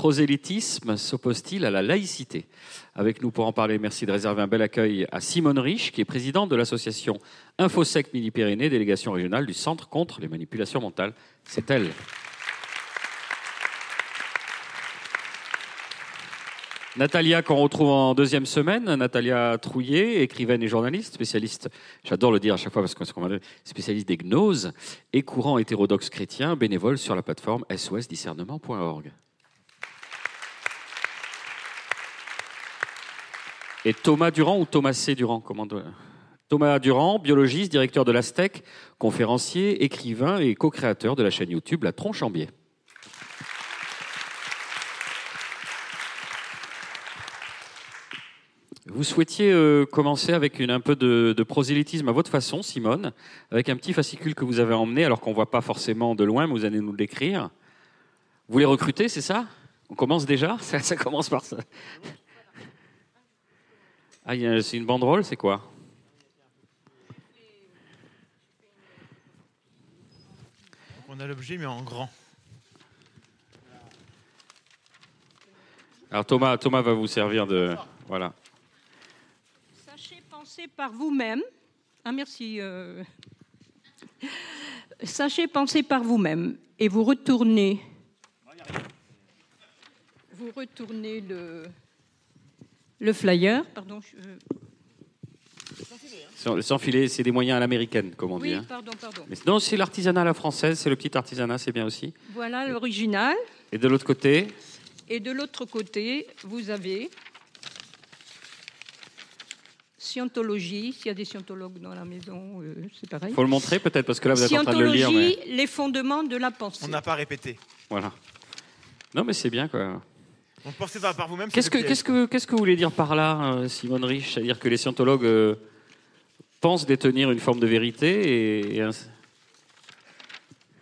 prosélytisme s'oppose-t-il à la laïcité? Avec nous pour en parler, merci de réserver un bel accueil à Simone Rich, qui est présidente de l'association Infosec Midi-Pyrénées, délégation régionale du Centre contre les manipulations mentales. C'est elle. Natalia, qu'on retrouve en deuxième semaine, Natalia Trouillet, écrivaine et journaliste, spécialiste, j'adore le dire à chaque fois parce que c'est spécialiste des gnoses et courant hétérodoxe chrétien, bénévole sur la plateforme sosdiscernement.org. Et Thomas Durand ou Thomas C. Durand comment Thomas Durand, biologiste, directeur de l'Astec, conférencier, écrivain et co-créateur de la chaîne YouTube La Tronche en Biais. Vous souhaitiez euh, commencer avec une, un peu de, prosélytisme à votre façon, Simone, avec un petit fascicule que vous avez emmené, alors qu'on ne voit pas forcément de loin, mais vous allez nous l'écrire. Vous les recrutez, c'est ça? On commence déjà? Ça, commence par ça. Ah, c'est une banderole, c'est quoi? On a l'objet, mais en grand. Alors Thomas, Thomas va vous servir de... Voilà par vous-même. Ah, merci. Euh. Sachez penser par vous-même et vous retournez. Vous retournez le, le flyer. Pardon. Sans filet, c'est des moyens à l'américaine, comme on dit. Oui, hein. pardon, pardon. Mais non, c'est l'artisanat à la française, c'est le petit artisanat, c'est bien aussi. Voilà l'original. Et de l'autre côté Et de l'autre côté, vous avez Scientologie, s'il y a des scientologues dans la maison, euh, c'est pareil. Il faut le montrer peut-être, parce que là, vous êtes en train de le lire. Mais... les fondements de la pensée. On n'a pas répété. Voilà. Non, mais c'est bien, quoi. On pensez pas par vous-même. Qu'est-ce que, qu'est-ce, que, qu'est-ce que vous voulez dire par là, euh, Simone Rich? C'est-à-dire que les scientologues euh, pensent détenir une forme de vérité et,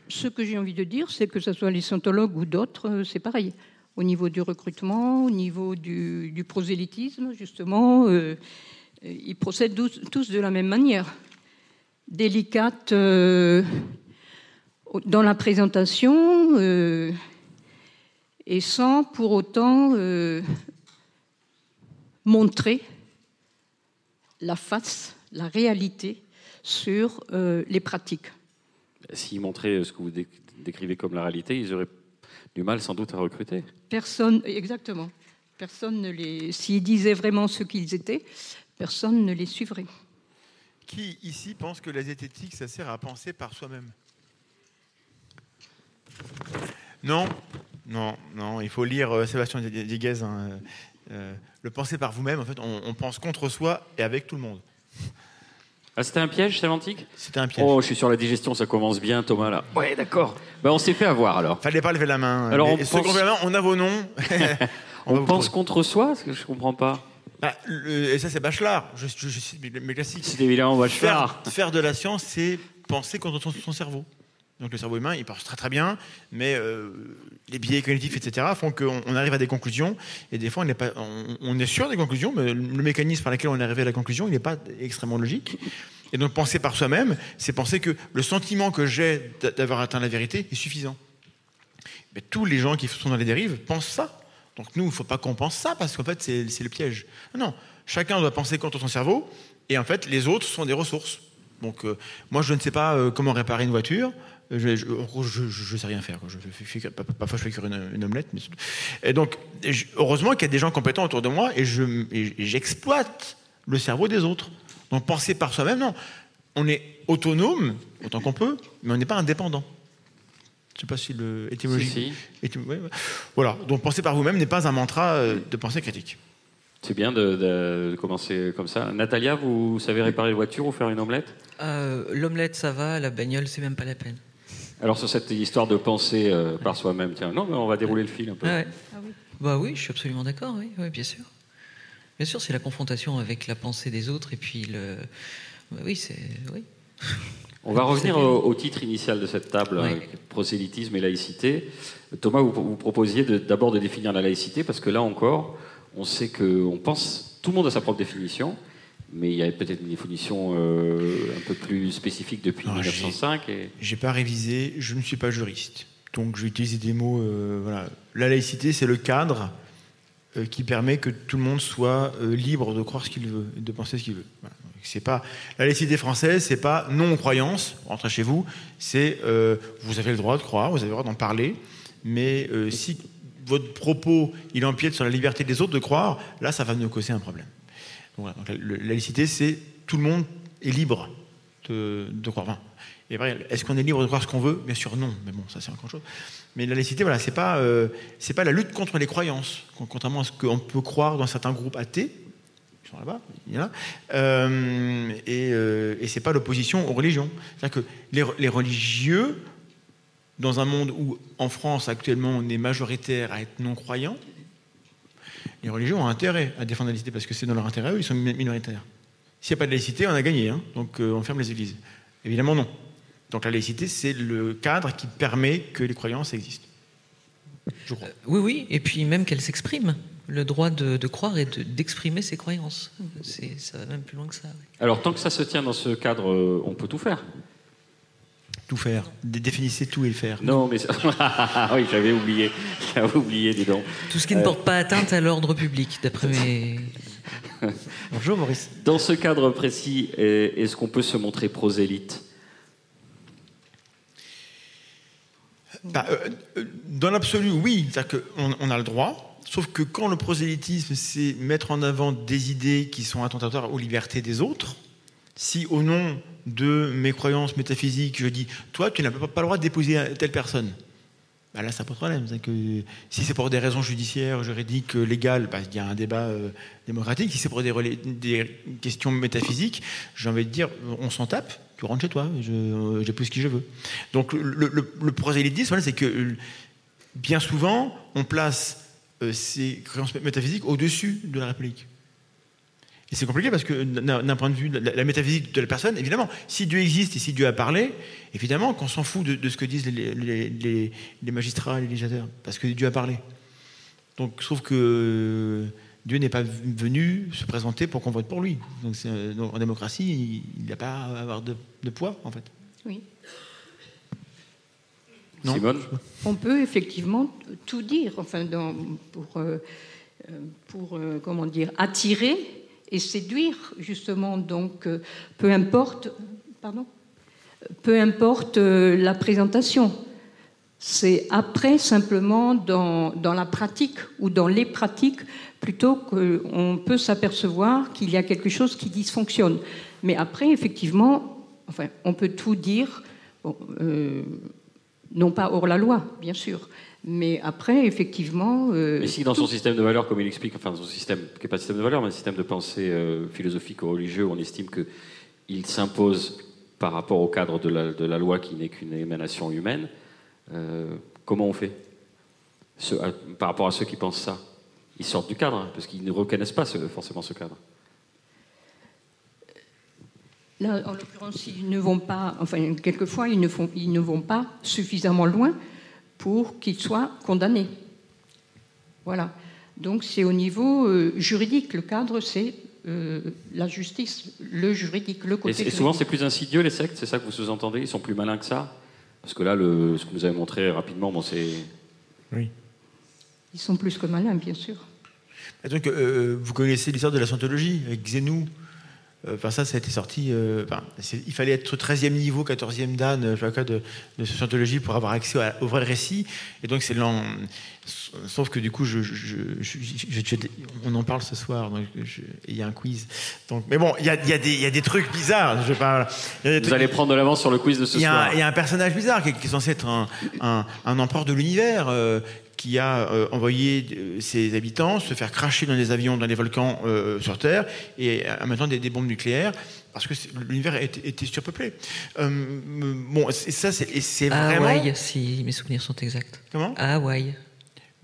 Ce que j'ai envie de dire, c'est que ce soit les scientologues ou d'autres, c'est pareil. Au niveau du recrutement, au niveau du, prosélytisme, justement, ils procèdent tous de la même manière. Délicate euh, dans la présentation euh, et sans pour autant euh, montrer la face, la réalité sur les pratiques. S'ils montraient ce que vous décrivez comme la réalité, ils auraient du mal sans doute à recruter. Personne, exactement. Personne ne les. S'ils disaient vraiment ce qu'ils étaient, personne ne les suivrait. Qui ici pense que la zététique, ça sert à penser par soi-même? Non, non, non. Il faut lire euh, Sébastien Diguez. Hein, euh, euh, le penser par vous-même, en fait, on, pense contre soi et avec tout le monde. Ah, c'était un piège sémantique? C'était un piège. Oh, je suis sur la digestion, ça commence bien, Thomas, là. Ouais, d'accord. Ben, on s'est fait avoir, alors. Fallait pas lever la main. Alors, on, pense... on a vos noms. on, pense contre soi Ce que je comprends pas. Bah, et ça, c'est Bachelard. Je, je, cite mes classiques. C'est évidemment Bachelard. Faire, faire, de la science, c'est penser contre son, cerveau. Donc le cerveau humain, il pense très très bien, mais euh, les biais cognitifs, etc., font qu'on arrive à des conclusions, et des fois on est, pas, on, est sûr des conclusions, mais le mécanisme par lequel on est arrivé à la conclusion, il n'est pas extrêmement logique. Et donc penser par soi-même, c'est penser que le sentiment que j'ai d'avoir atteint la vérité est suffisant. Mais tous les gens qui sont dans les dérives pensent ça. Donc nous, il ne faut pas qu'on pense ça, parce qu'en fait, c'est le piège. Non, chacun doit penser contre son cerveau, et en fait, les autres sont des ressources. Donc euh, moi, je ne sais pas euh, comment réparer une voiture. Je ne sais rien faire. Je, parfois, je fais cuire une, omelette. Mais... Et donc, heureusement qu'il y a des gens compétents autour de moi, et j'exploite le cerveau des autres. Donc penser par soi-même, non. On est autonome autant qu'on peut, mais on n'est pas indépendant. Je ne sais pas si le étymologie. Voilà. Donc penser par vous-même n'est pas un mantra euh, de pensée critique. C'est bien de, commencer comme ça. Natalia, vous savez réparer une voiture ou faire une omelette? Euh, L'omelette, ça va. La bagnole, c'est même pas la peine. Alors sur cette histoire de penser euh, par soi-même, tiens, non, mais on va dérouler le fil un peu. Ah oui. Bah oui, je suis absolument d'accord. Oui, oui, bien sûr. Bien sûr, c'est la confrontation avec la pensée des autres et puis le. Bah oui, c'est oui. On va revenir au, titre initial de cette table, prosélytisme et laïcité. Thomas, vous, proposiez d'abord de, définir la laïcité, parce que là encore, on sait que on pense, tout le monde a sa propre définition, mais il y a peut-être une définition euh, un peu plus spécifique depuis 1905. J'ai pas révisé, je ne suis pas juriste. Donc je vais utiliser des mots. euh, voilà. La laïcité, c'est le cadre euh, qui permet que tout le monde soit libre de croire ce qu'il veut et de penser ce qu'il veut. Voilà. C'est pas la laïcité française, c'est pas non croyance. Rentrez chez vous. C'est vous avez le droit de croire, vous avez le droit d'en parler, mais si votre propos il empiète sur la liberté des autres de croire, là ça va nous causer un problème. La, la laïcité, c'est tout le monde est libre de, croire. Enfin, est-ce qu'on est libre de croire ce qu'on veut? Bien sûr, non. Mais bon, ça c'est encore chose. Mais la laïcité, voilà, c'est pas, euh, c'est pas la lutte contre les croyances, contrairement à ce qu'on peut croire dans certains groupes athées. Ils sont là-bas, il y en a. Euh, et, euh, et c'est pas l'opposition aux religions. C'est-à-dire que les, les religieux, dans un monde où, en France, actuellement, on est majoritaire à être non-croyant, les religieux ont intérêt à défendre la laïcité parce que c'est dans leur intérêt, eux, ils sont minoritaires. S'il n'y a pas de laïcité, on a gagné, hein. donc euh, on ferme les églises. Évidemment, non. Donc la laïcité, c'est le cadre qui permet que les croyances existent. Je crois. Oui, oui, et puis même qu'elle s'exprime. Le droit de, de croire et de- d'exprimer ses croyances. C'est- Ça va même plus loin que ça. oui. Alors, tant que ça se tient dans ce cadre, euh, on peut tout faire. Tout faire. Dé- Définissez tout et le faire. Non, mais. Ah oui, j'avais oublié. J'avais oublié, dis donc. Tout ce qui ne porte pas atteinte à l'ordre public, d'après mes. Bonjour Maurice. Dans ce cadre précis, est- est-ce qu'on peut se montrer prosélyte? Bah, euh, euh, dans l'absolu, oui. C'est-à-dire qu'on on a le droit. Sauf que quand le prosélytisme, c'est mettre en avant des idées qui sont attentatoires aux libertés des autres, si au nom de mes croyances métaphysiques, je dis, toi, tu n'as pas le droit d'épouser telle personne, bah là, ça pose problème. Si c'est pour des raisons judiciaires, juridiques, euh, légales, bah, il y a un débat euh, démocratique. Si c'est pour des, des questions métaphysiques, j'ai envie de dire, on s'en tape. Tu rentres chez toi, euh, j'épouse qui je veux. Donc le, le- le prosélytisme, voilà, c'est que bien souvent, on place ces croyances métaphysiques au-dessus de la République. Et c'est compliqué parce que d'un point de vue de la, la métaphysique de la personne, évidemment, si Dieu existe et si Dieu a parlé, évidemment qu'on s'en fout de, de ce que disent les, les- les- les magistrats, les législateurs, parce que Dieu a parlé. Donc je trouve que Dieu n'est pas venu se présenter pour qu'on vote pour lui. Donc, en démocratie, il n'a pas à avoir de, de poids, en fait. Oui. Non. Simone? On peut effectivement tout dire, enfin, dans- pour, euh, pour euh, comment dire, attirer et séduire, justement. Donc, euh, peu importe, pardon, peu importe euh, la présentation. C'est après simplement dans, dans la pratique ou dans les pratiques plutôt qu'on peut s'apercevoir qu'il y a quelque chose qui dysfonctionne. Mais après, effectivement, enfin, on peut tout dire. Euh, non pas hors la loi, bien sûr, mais après, effectivement. euh, Mais si dans tout- son système de valeurs, comme il explique, enfin dans son système, qui n'est pas un système de valeurs, mais un système de pensée euh, philosophique ou religieux, on estime qu'il s'impose par rapport au cadre de la, de la loi qui n'est qu'une émanation humaine, euh, comment on fait Ce- Par rapport à ceux qui pensent ça? Ils sortent du cadre, hein, parce qu'ils ne reconnaissent pas ce- forcément ce cadre. Là, en l'occurrence, ils ne vont pas, enfin, quelquefois, ils ne, font, ils ne vont pas suffisamment loin pour qu'ils soient condamnés. Voilà. Donc, c'est au niveau euh, juridique. Le cadre, c'est euh, la justice, le juridique, le Et, côté et souvent, c'est plus insidieux, les sectes, c'est ça que vous sous-entendez? Ils sont plus malins que ça? Parce que là, le, ce que vous avez montré rapidement, bon, c'est. Oui. Ils sont plus que malins, bien sûr. Et donc, euh, vous connaissez l'histoire de la scientologie avec Xénou? Euh, Enfin, ça, ça a été sorti. euh, il fallait être 13e niveau, 14e dan, euh, de, de scientologie pour avoir accès à- au vrai récit. Et donc, c'est l'en- Sauf que du coup, je, je- je- je- je- on en parle ce soir. donc Il y a un quiz. Donc, mais bon, il y a, il y a des- il y a des trucs bizarres. Je parle. il y a des Vous trucs- allez prendre de l'avance sur le quiz de ce soir. il y a un personnage bizarre qui est, qui est censé être un, un, un empereur de l'univers euh, qui a euh, envoyé euh, ses habitants se faire cracher dans des avions, dans des volcans euh, sur Terre et temps des, des bombes nucléaires parce que l'univers était, surpeuplé. Bon, ça, c'est c'est À vraiment. Hawaï, si mes souvenirs sont exacts. Comment? À Hawaï.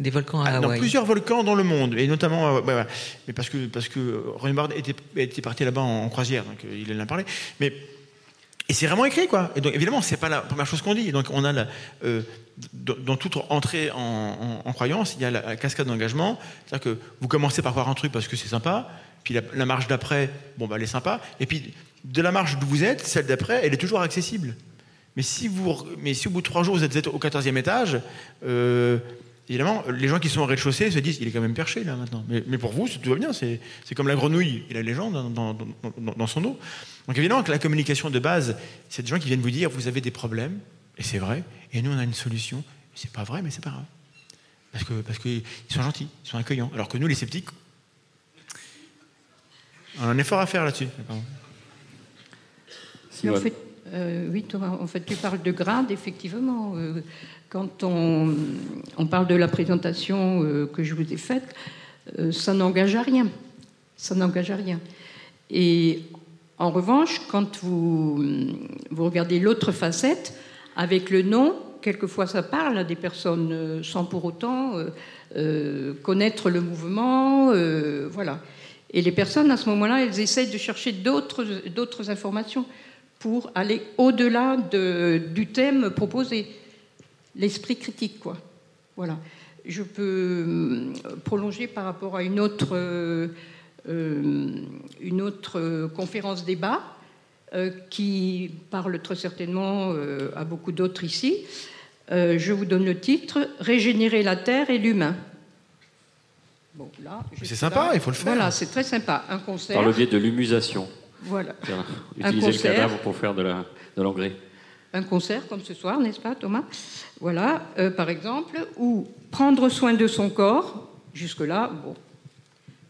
Des volcans à Ah, dans Hawaï. plusieurs volcans dans le monde, et notamment, ouais, ouais. mais parce que parce que René était, était parti là-bas en, en croisière, donc il en a parlé. Mais et c'est vraiment écrit, quoi. Et donc évidemment, c'est pas la première chose qu'on dit. Donc on a euh, dans, toute entrée en, croyance, il y a la, cascade d'engagement, c'est-à-dire que vous commencez par croire un truc parce que c'est sympa, puis la, la marche d'après, bon bah elle est sympa, et puis de la marche d'où vous êtes, celle d'après, elle est toujours accessible. Mais si, vous, mais si au bout de trois jours, vous êtes au 14e étage, euh, évidemment, les gens qui sont au rez-de-chaussée se disent il est quand même perché là maintenant. Mais, mais pour vous, tout va bien. C'est comme la grenouille et la légende dans, dans, dans, dans, son eau. Donc évidemment que la communication de base, c'est des gens qui viennent vous dire vous avez des problèmes, et c'est vrai, et nous on a une solution. C'est pas vrai, mais c'est pas grave. Parce qu'ils parce que sont gentils, ils sont accueillants. Alors que nous, les sceptiques, on a un effort à faire là-dessus. En fait, euh, oui, en fait, tu parles de grade, effectivement. Euh, quand on, parle de la présentation euh, que je vous ai faite, ça n'engage à rien. Ça n'engage à rien. Et en revanche, quand vous, vous regardez l'autre facette, avec le nom, quelquefois ça parle à des personnes sans pour autant connaître le mouvement. Voilà. Et les personnes, à ce moment-là, elles essayent de chercher d'autres informations pour aller au-delà de, du thème proposé. L'esprit critique, quoi. Voilà. Je peux euh, prolonger par rapport à une autre, euh, une autre conférence débat euh, qui parle très certainement euh, à beaucoup d'autres ici. Euh, je vous donne le titre Régénérer la Terre et l'humain. Bon, là, c'est sympa, il faut le faire. Voilà, c'est très sympa. Un concert. Par le biais de l'humusation. Voilà. Utiliser le cadavre pour faire de l'engrais. De un concert comme ce soir, n'est-ce pas, Thomas? Voilà, euh, par exemple, ou prendre soin de son corps, jusque-là, bon.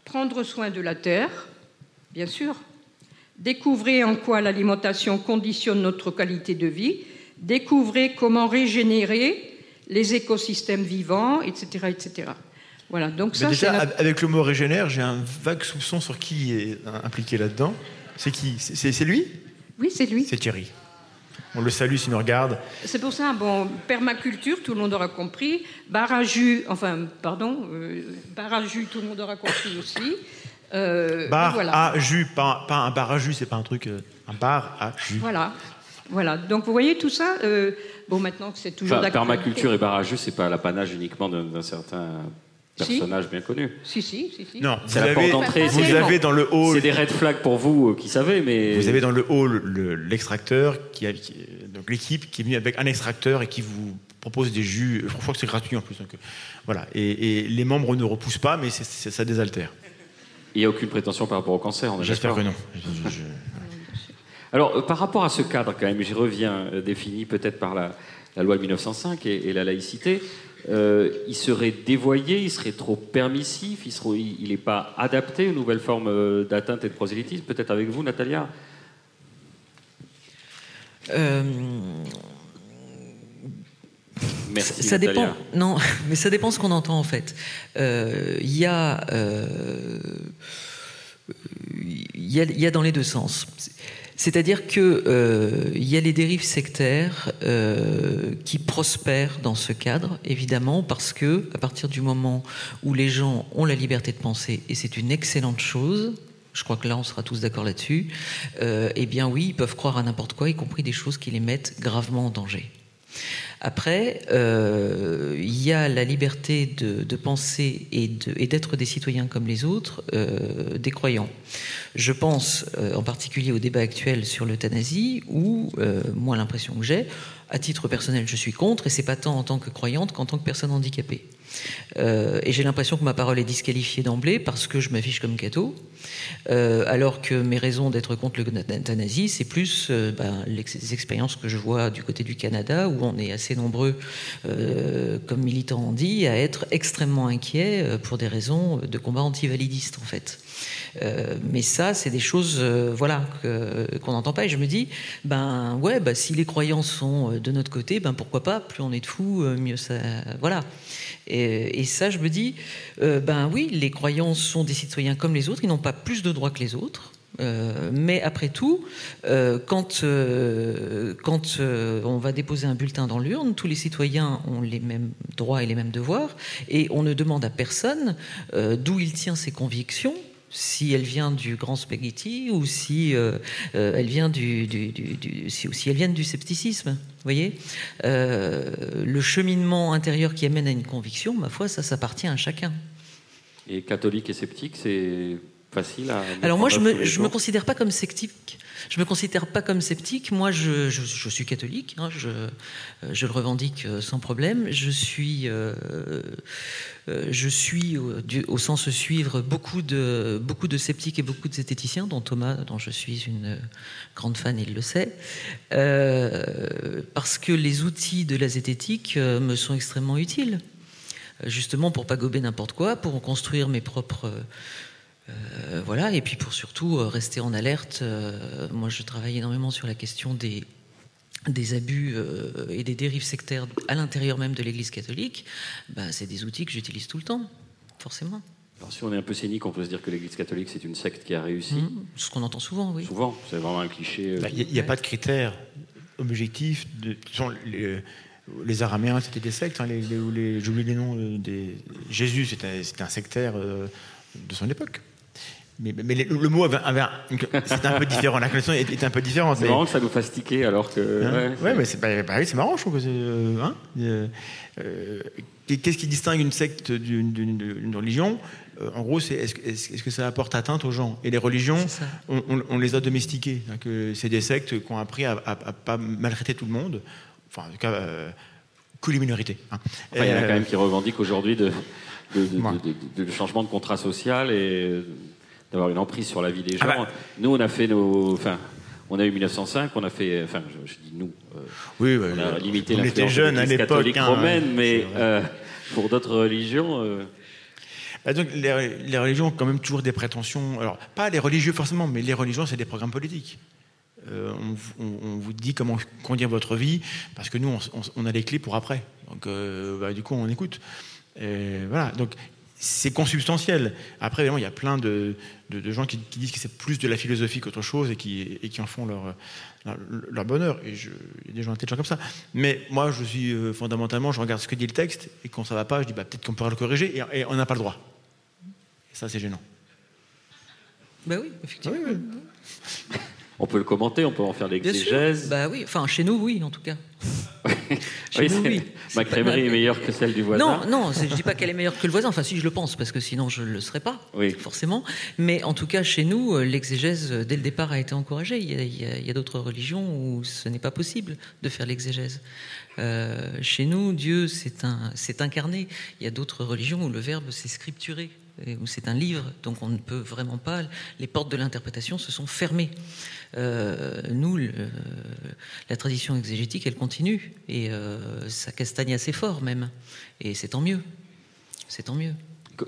Prendre soin de la terre, bien sûr. Découvrez en quoi l'alimentation conditionne notre qualité de vie. Découvrez comment régénérer les écosystèmes vivants, etc. etc. Voilà, donc ça, déjà, la... avec le mot régénère, j'ai un vague soupçon sur qui est impliqué là-dedans. C'est qui? C'est lui? Oui, c'est lui. C'est Thierry. On le salue s'il nous regarde. C'est pour ça, bon, permaculture, tout le monde aura compris. Bar à jus, enfin, pardon, euh, bar à jus, tout le monde aura compris aussi. Euh, bar voilà. à jus, pas, pas, un bar à jus, c'est pas un truc, euh, un bar à jus. Voilà. Voilà, donc vous voyez tout ça. Euh, bon, maintenant que c'est toujours enfin, Permaculture et bar à jus, c'est pas l'apanage uniquement d'un certain personnage si. bien connu. Si, si, si. si. Non, c'est la porte d'entrée. Vous avez dans le hall. C'est des red flags pour vous euh, qui savez, mais. Vous avez dans le hall l'extracteur, qui, a, qui donc l'équipe qui est venue avec un extracteur et qui vous propose des jus. Je crois que c'est gratuit en plus. Donc, voilà. Et, et, les membres ne repoussent pas, mais c est, c est, ça désaltère. Il n'y a aucune prétention par rapport au cancer, J'espère que non. Je, je... Alors, euh, par rapport à ce cadre, quand même, j'y reviens, euh, défini peut-être par la, la, loi de 1905 et, et la laïcité, euh, il serait dévoyé, il serait trop permissif, il n'est pas adapté aux nouvelles formes euh, d'atteinte et de prosélytisme. Peut-être avec vous, Natalia euh... Merci, ça Natalia. dépend. Non, mais ça dépend ce qu'on entend en fait. Il euh, y, y, a, y a dans les deux sens. C'est-à-dire qu'il euh, y a les dérives sectaires euh, qui prospèrent dans ce cadre, évidemment, parce que à partir du moment où les gens ont la liberté de penser, et c'est une excellente chose, je crois que là on sera tous d'accord là-dessus, euh, eh bien oui, ils peuvent croire à n'importe quoi, y compris des choses qui les mettent gravement en danger. Après, euh, il y a la liberté de, penser et d'être des citoyens comme les autres, euh, des croyants. Je pense euh, en particulier au débat actuel sur l'euthanasie, où, moi, l'impression que j'ai, à titre personnel, je suis contre, et c'est pas tant en tant que croyante qu'en tant que personne handicapée. Euh, et j'ai l'impression que ma parole est disqualifiée d'emblée parce que je m'affiche comme catho, euh, alors que mes raisons d'être contre l'euthanasie, c'est plus euh, ben, les expériences que je vois du côté du Canada, où on est assez nombreux, euh, comme militants ont dit, à être extrêmement inquiets pour des raisons de combat antivalidiste, en fait. Mais ça, c'est des choses, voilà, qu'on n'entend pas. Et je me dis, ben ouais, ben, si les croyants sont de notre côté, ben pourquoi pas Plus on est de fous, mieux ça, voilà. Et, et, ça, je me dis, euh, ben oui, les croyants sont des citoyens comme les autres, ils n'ont pas plus de droits que les autres. Euh, mais après tout, euh, quand on va déposer un bulletin dans l'urne, tous les citoyens ont les mêmes droits et les mêmes devoirs, et on ne demande à personne d'où il tient ses convictions, si elle vient du grand spaghetti ou si euh, euh, elle vient du, si, elle vient du scepticisme. Voyez, euh, le cheminement intérieur qui amène à une conviction, ma foi, ça s'appartient à chacun. Et catholique et sceptique, c'est facile à. Alors moi, je me, je me considère pas comme sceptique. Je me considère pas comme sceptique. Moi, je, je, suis catholique. Hein, je, je, le revendique euh, sans problème. Je suis, euh, euh, je suis au, au, sens suivre beaucoup de, beaucoup de sceptiques et beaucoup de zététiciens, dont Thomas, dont je suis une grande fan, il le sait, euh, parce que les outils de la zététique me sont extrêmement utiles justement pour pas gober n'importe quoi, pour construire mes propres euh, voilà, et puis pour surtout euh, rester en alerte. Euh, moi, je travaille énormément sur la question des, des abus et des dérives sectaires à l'intérieur même de l'Église catholique. Bah, c'est des outils que j'utilise tout le temps, forcément. Alors, si on est un peu cynique, on peut se dire que l'Église catholique, c'est une secte qui a réussi. Mmh, ce qu'on entend souvent, oui. Souvent, c'est vraiment un cliché. Bah, il n'y a, pas de critères objectifs. De, les, les Araméens, c'était des sectes. Hein, les, les, J'oublie les noms. Des... Jésus, c'était un, un sectaire de son époque. Mais, le, mot avait, c'était un peu différent. La connexion était un peu différente. C'est marrant que ça nous fasse tiquer alors que. Hein ouais, mais c'est bah, c'est marrant, je trouve que c'est. Euh, hein euh, euh, Qu'est-ce qui distingue une secte d'une religion? En gros, c'est est-ce est que ça apporte atteinte aux gens? Et les religions, on, les a domestiquées. C'est des sectes qui ont appris à, à, pas maltraiter tout le monde. Enfin, en tout cas, que les minorités. Hein. il y en a quand même qui revendiquent aujourd'hui de, de, changement de contrat social et d'avoir une emprise sur la vie des ah gens. Bah. Nous, on a fait nos. Enfin, on a eu 1905, on a fait. Enfin, je, dis nous. Euh, oui, on a limité l'influence catholique hein, romaine, mais euh, pour d'autres religions. Euh, bah, donc, les, les, religions ont quand même toujours des prétentions. Alors, pas les religieux forcément, mais les religions, c'est des programmes politiques. on, on, vous dit comment conduire votre vie, parce que nous, on, on a les clés pour après. Donc, bah, du coup, on écoute. Et voilà. Donc, c'est consubstantiel. Après, évidemment, il y a plein de, gens qui, disent que c'est plus de la philosophie qu'autre chose et qui, en font leur, leur, bonheur. Et je, il y a des gens intelligents comme ça. Mais moi, je suis euh, fondamentalement, je regarde ce que dit le texte et quand ça va pas, je dis bah, peut-être qu'on pourra le corriger et, on n'a pas le droit. Et ça, c'est gênant. Ben oui, effectivement. On peut le commenter, on peut en faire l'exégèse. Bah oui, enfin chez nous, oui, en tout cas. chez nous, oui. Ma crèmerie est meilleure que celle du voisin. Non, non, je dis pas qu'elle est meilleure que le voisin. Enfin, si je le pense, parce que sinon je ne le serais pas, oui. forcément. Mais en tout cas, chez nous, euh, l'exégèse euh, dès le départ a été encouragée. Il y a, d'autres religions où ce n'est pas possible de faire l'exégèse. Euh, chez nous, Dieu s'est incarné. Il y a d'autres religions où le verbe s'est scripturé où c'est un livre, donc on ne peut vraiment pas. Les portes de l'interprétation se sont fermées. Euh, nous, la tradition exégétique, elle continue et euh, ça castagne assez fort même. Et c'est tant mieux. C'est tant mieux.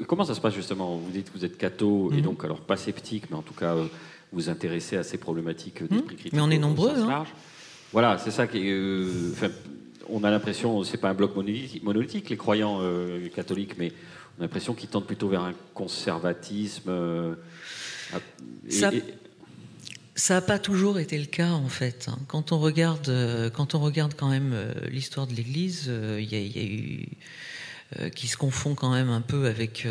Comment ça se passe justement? Vous dites que vous êtes catho et mhm. donc alors pas sceptique, mais en tout cas euh, vous intéressez à ces problématiques d'esprit mhm. critique. Mais on est nombreux. Hein. Voilà, c'est ça qui. on a l'impression, c'est pas un bloc monolithique, les croyants catholiques, mais on a l'impression qu'ils tendent plutôt vers un conservatisme. ça, ça n'a pas toujours été le cas en fait. Hein. Quand on regarde, euh, quand on regarde quand même euh, l'histoire de l'Église, euh, il y, a eu qui se confond quand même un peu avec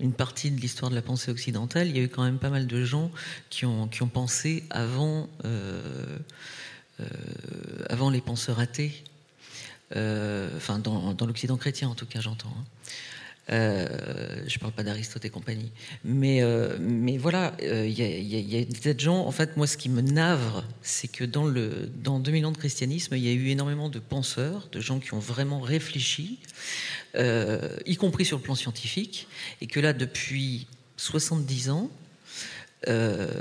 une partie de l'histoire de la pensée occidentale. Il y a eu quand même pas mal de gens qui ont, qui ont pensé avant, avant les penseurs athées. Enfin, dans, l'Occident chrétien en tout cas, j'entends. Hein. Euh, je ne parle pas d'Aristote et compagnie. Mais, euh, mais voilà, il euh, y, a des gens. En fait, moi, ce qui me navre, c'est que dans, le, dans 2000 ans de christianisme, il y a eu énormément de penseurs, de gens qui ont vraiment réfléchi, y compris sur le plan scientifique, et que là, depuis 70 ans,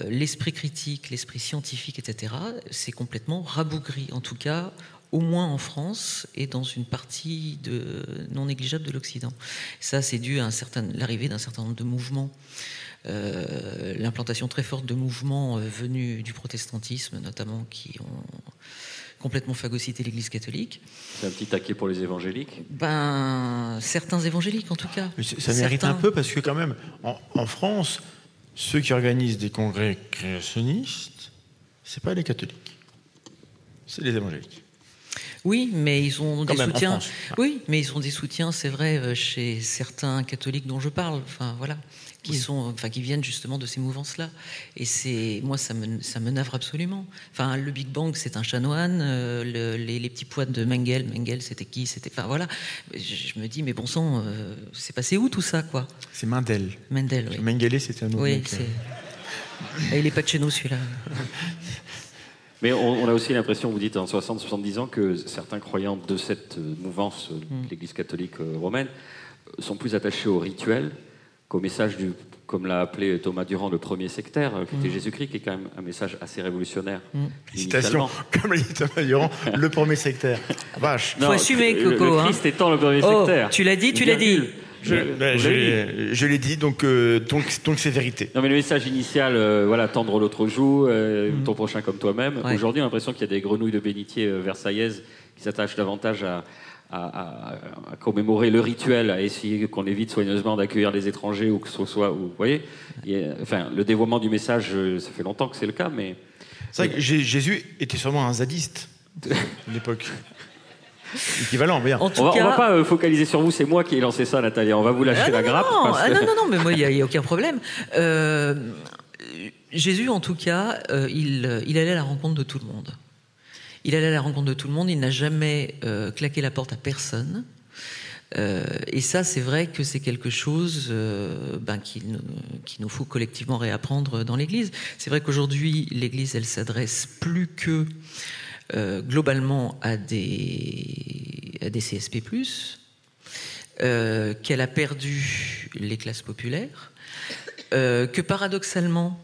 l'esprit critique, l'esprit scientifique, etc., c'est complètement rabougri. En tout cas, au moins en France et dans une partie de, non négligeable de l'Occident. Ça, c'est dû à l'arrivée d'un certain nombre de mouvements. Euh, l'implantation très forte de mouvements euh, venus du protestantisme, notamment, qui ont complètement phagocyté l'Église catholique. C'est un petit taquet pour les évangéliques? Ben, certains évangéliques, en tout cas. ça mérite un peu parce que quand même, en, en France, ceux qui organisent des congrès créationnistes, c'est pas les catholiques, c'est les évangéliques. Oui, mais ils ont des soutiens. Oui, mais ils ont des soutiens, c'est vrai, euh, chez certains catholiques dont je parle. Enfin, voilà qui sont, enfin, qui viennent justement de ces mouvances-là. Et c'est, moi, ça me, ça me navre absolument. Enfin, le Big Bang, c'est un chanoine. Euh, les, les, petits poids de Mengel, Mengel, c'était qui C'était, enfin, voilà. Je, me dis, mais bon sang, euh, c'est passé où tout ça, quoi? C'est Mendel. Mendel, oui. Mengele, c'était un autre. Oui, c'est. Et il est pas de chez nous, celui-là. Mais on, on, a aussi l'impression, vous dites en 60-70 ans, que certains croyants de cette mouvance de Mm. l'Église catholique romaine sont plus attachés au rituel qu'au message du, comme l'a appelé Thomas Durand, le premier sectaire, qui était Mm. Jésus-Christ, qui est quand même un message assez révolutionnaire. Mm. Citation, comme l'a dit Thomas Durand, le premier sectaire. Vache. Faut assumer, le- Coco, Le, hein. Christ étant le premier Oh, sectaire. tu l'as dit, tu l'as dit. Je, ben, je l'ai- je l'ai dit, donc euh, donc donc c'est vérité. Non, mais le message initial, euh, voilà, tendre l'autre joue, euh, Mm. ton prochain comme toi-même. Ouais. Aujourd'hui, on a l'impression qu'il y a des grenouilles de bénitier euh, versaillaises qui s'attachent davantage à, à- à- à commémorer le rituel, à essayer qu'on évite soigneusement d'accueillir les étrangers ou que ce soit, ou, vous voyez, enfin, le dévoiement du message, ça fait longtemps que c'est le cas, mais C'est vrai que Jé- Jésus était sûrement un zadiste à l'époque. Équivalent, bien. En tout on va, on cas, va pas euh, focaliser sur vous. C'est moi qui ai lancé ça, Nathalie. On va vous lâcher Ah, la non, grappe. Non, parce ah, non, non, non, mais moi, il n'y a, aucun problème. Euh, Jésus, en tout cas, euh, il, il allait à la rencontre de tout le monde. Il allait à la rencontre de tout le monde, il n'a jamais euh, claqué la porte à personne. Euh, et ça, c'est vrai que c'est quelque chose euh, ben, qu'il nous, qu'il nous faut collectivement réapprendre dans l'Église. C'est vrai qu'aujourd'hui, l'Église, elle s'adresse plus que euh, globalement à des, à des CSP+, euh, qu'elle a perdu les classes populaires, euh, que paradoxalement,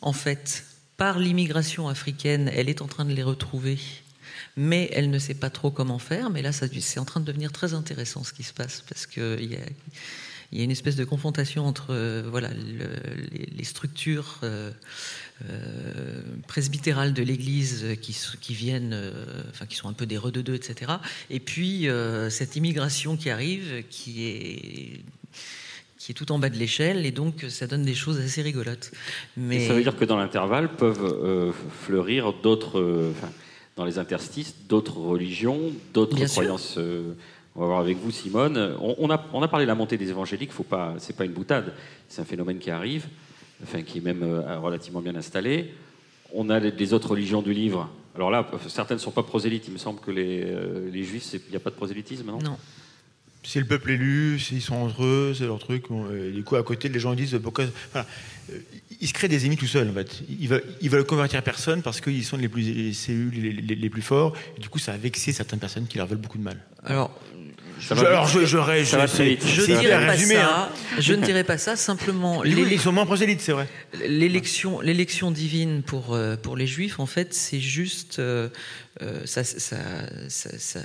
en fait, par l'immigration africaine, elle est en train de les retrouver, mais elle ne sait pas trop comment faire. Mais là, c'est en train de devenir très intéressant ce qui se passe, parce qu'il y a, il y a une espèce de confrontation entre voilà, le- les, structures euh, presbytérales de l'Église qui, viennent, euh, enfin qui sont un peu des redeux, etc. Et puis euh, cette immigration qui arrive, qui est qui est tout en bas de l'échelle, et donc ça donne des choses assez rigolotes. Mais Et ça veut dire que dans l'intervalle peuvent fleurir d'autres, enfin, dans les interstices, d'autres religions, d'autres croyances. on va voir avec vous, Simone. On, on a, on a parlé de la montée des évangéliques. Faut pas, c'est pas une boutade. C'est un phénomène qui arrive, enfin qui est même euh, relativement bien installé. On a les, autres religions du livre. Alors là, certaines ne sont pas prosélytes. Il me semble que les, euh, les juifs, il n'y a pas de prosélytisme, non? Non. C'est le peuple élu, c'est- ils sont entre eux, c'est leur truc. et du coup, à côté, les gens disent pourquoi. Voilà. Euh, Ils se créent des ennemis tout seuls, en fait. Ils veulent, ils veulent convertir personne parce qu'ils sont les plus, les, cellules les, les- les plus forts. Et du coup, ça a vexé certaines personnes qui leur veulent beaucoup de mal. Alors, Je- alors, je, je, ré- Ça va je- très vite. je ne dirais pas résumé, ça. hein. Je ne dirais pas ça. Simplement, Du coup, les- ils sont moins prosélytes, c'est vrai. L'élection, l'élection divine pour, euh, pour les juifs, en fait, c'est juste. Euh, ça, ça, ça- ça-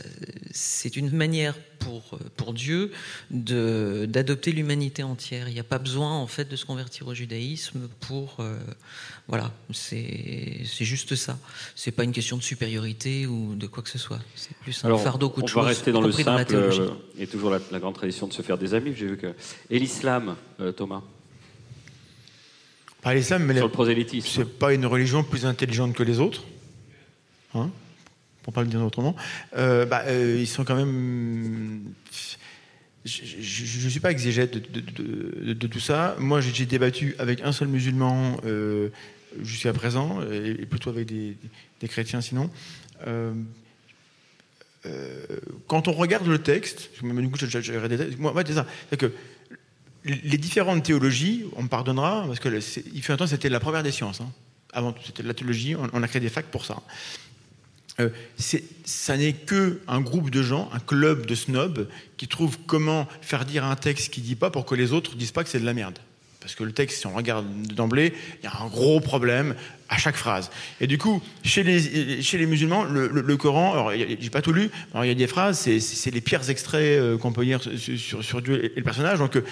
c'est une manière pour, pour Dieu de, d'adopter l'humanité entière. Il n'y a pas besoin, en fait, de se convertir au judaïsme pour. euh, voilà, c'est, c'est juste ça. C'est pas une question de supériorité ou de quoi que ce soit. C'est plus un Alors, fardeau on qu'autre va chose. rester y dans le la simple théologie. euh, et toujours la, la grande tradition de se faire des amis. J'ai vu que et l'islam, euh, Thomas, Pas l'islam, mais sur le prosélytisme. c'est pas une religion plus intelligente que les autres. Hein Pour pas le dire autrement. Euh, bah, euh, ils sont quand même. Je ne suis pas exégète de, tout ça. Moi, j'ai débattu avec un seul musulman euh, jusqu'à présent, et, plutôt avec des, chrétiens sinon. Quand on regarde le texte, du coup, j'ai- regardé moi, c'est ça. Que les différentes théologies, on me pardonnera, parce que il fut un temps, c'était la première des sciences. hein. Avant tout, c'était la théologie, on a créé des facs pour ça. Euh, ça n'est que un groupe de gens, un club de snobs, qui trouvent comment faire dire un texte qui dit pas pour que les autres disent pas que c'est de la merde. Parce que le texte, si on regarde d'emblée, il y a un gros problème à chaque phrase. Et du coup, chez les, musulmans, le, le- le Coran, alors j'ai pas tout lu, alors il y a des phrases, c'est- les pires extraits euh, qu'on peut lire sur, Dieu et le personnage, donc euh,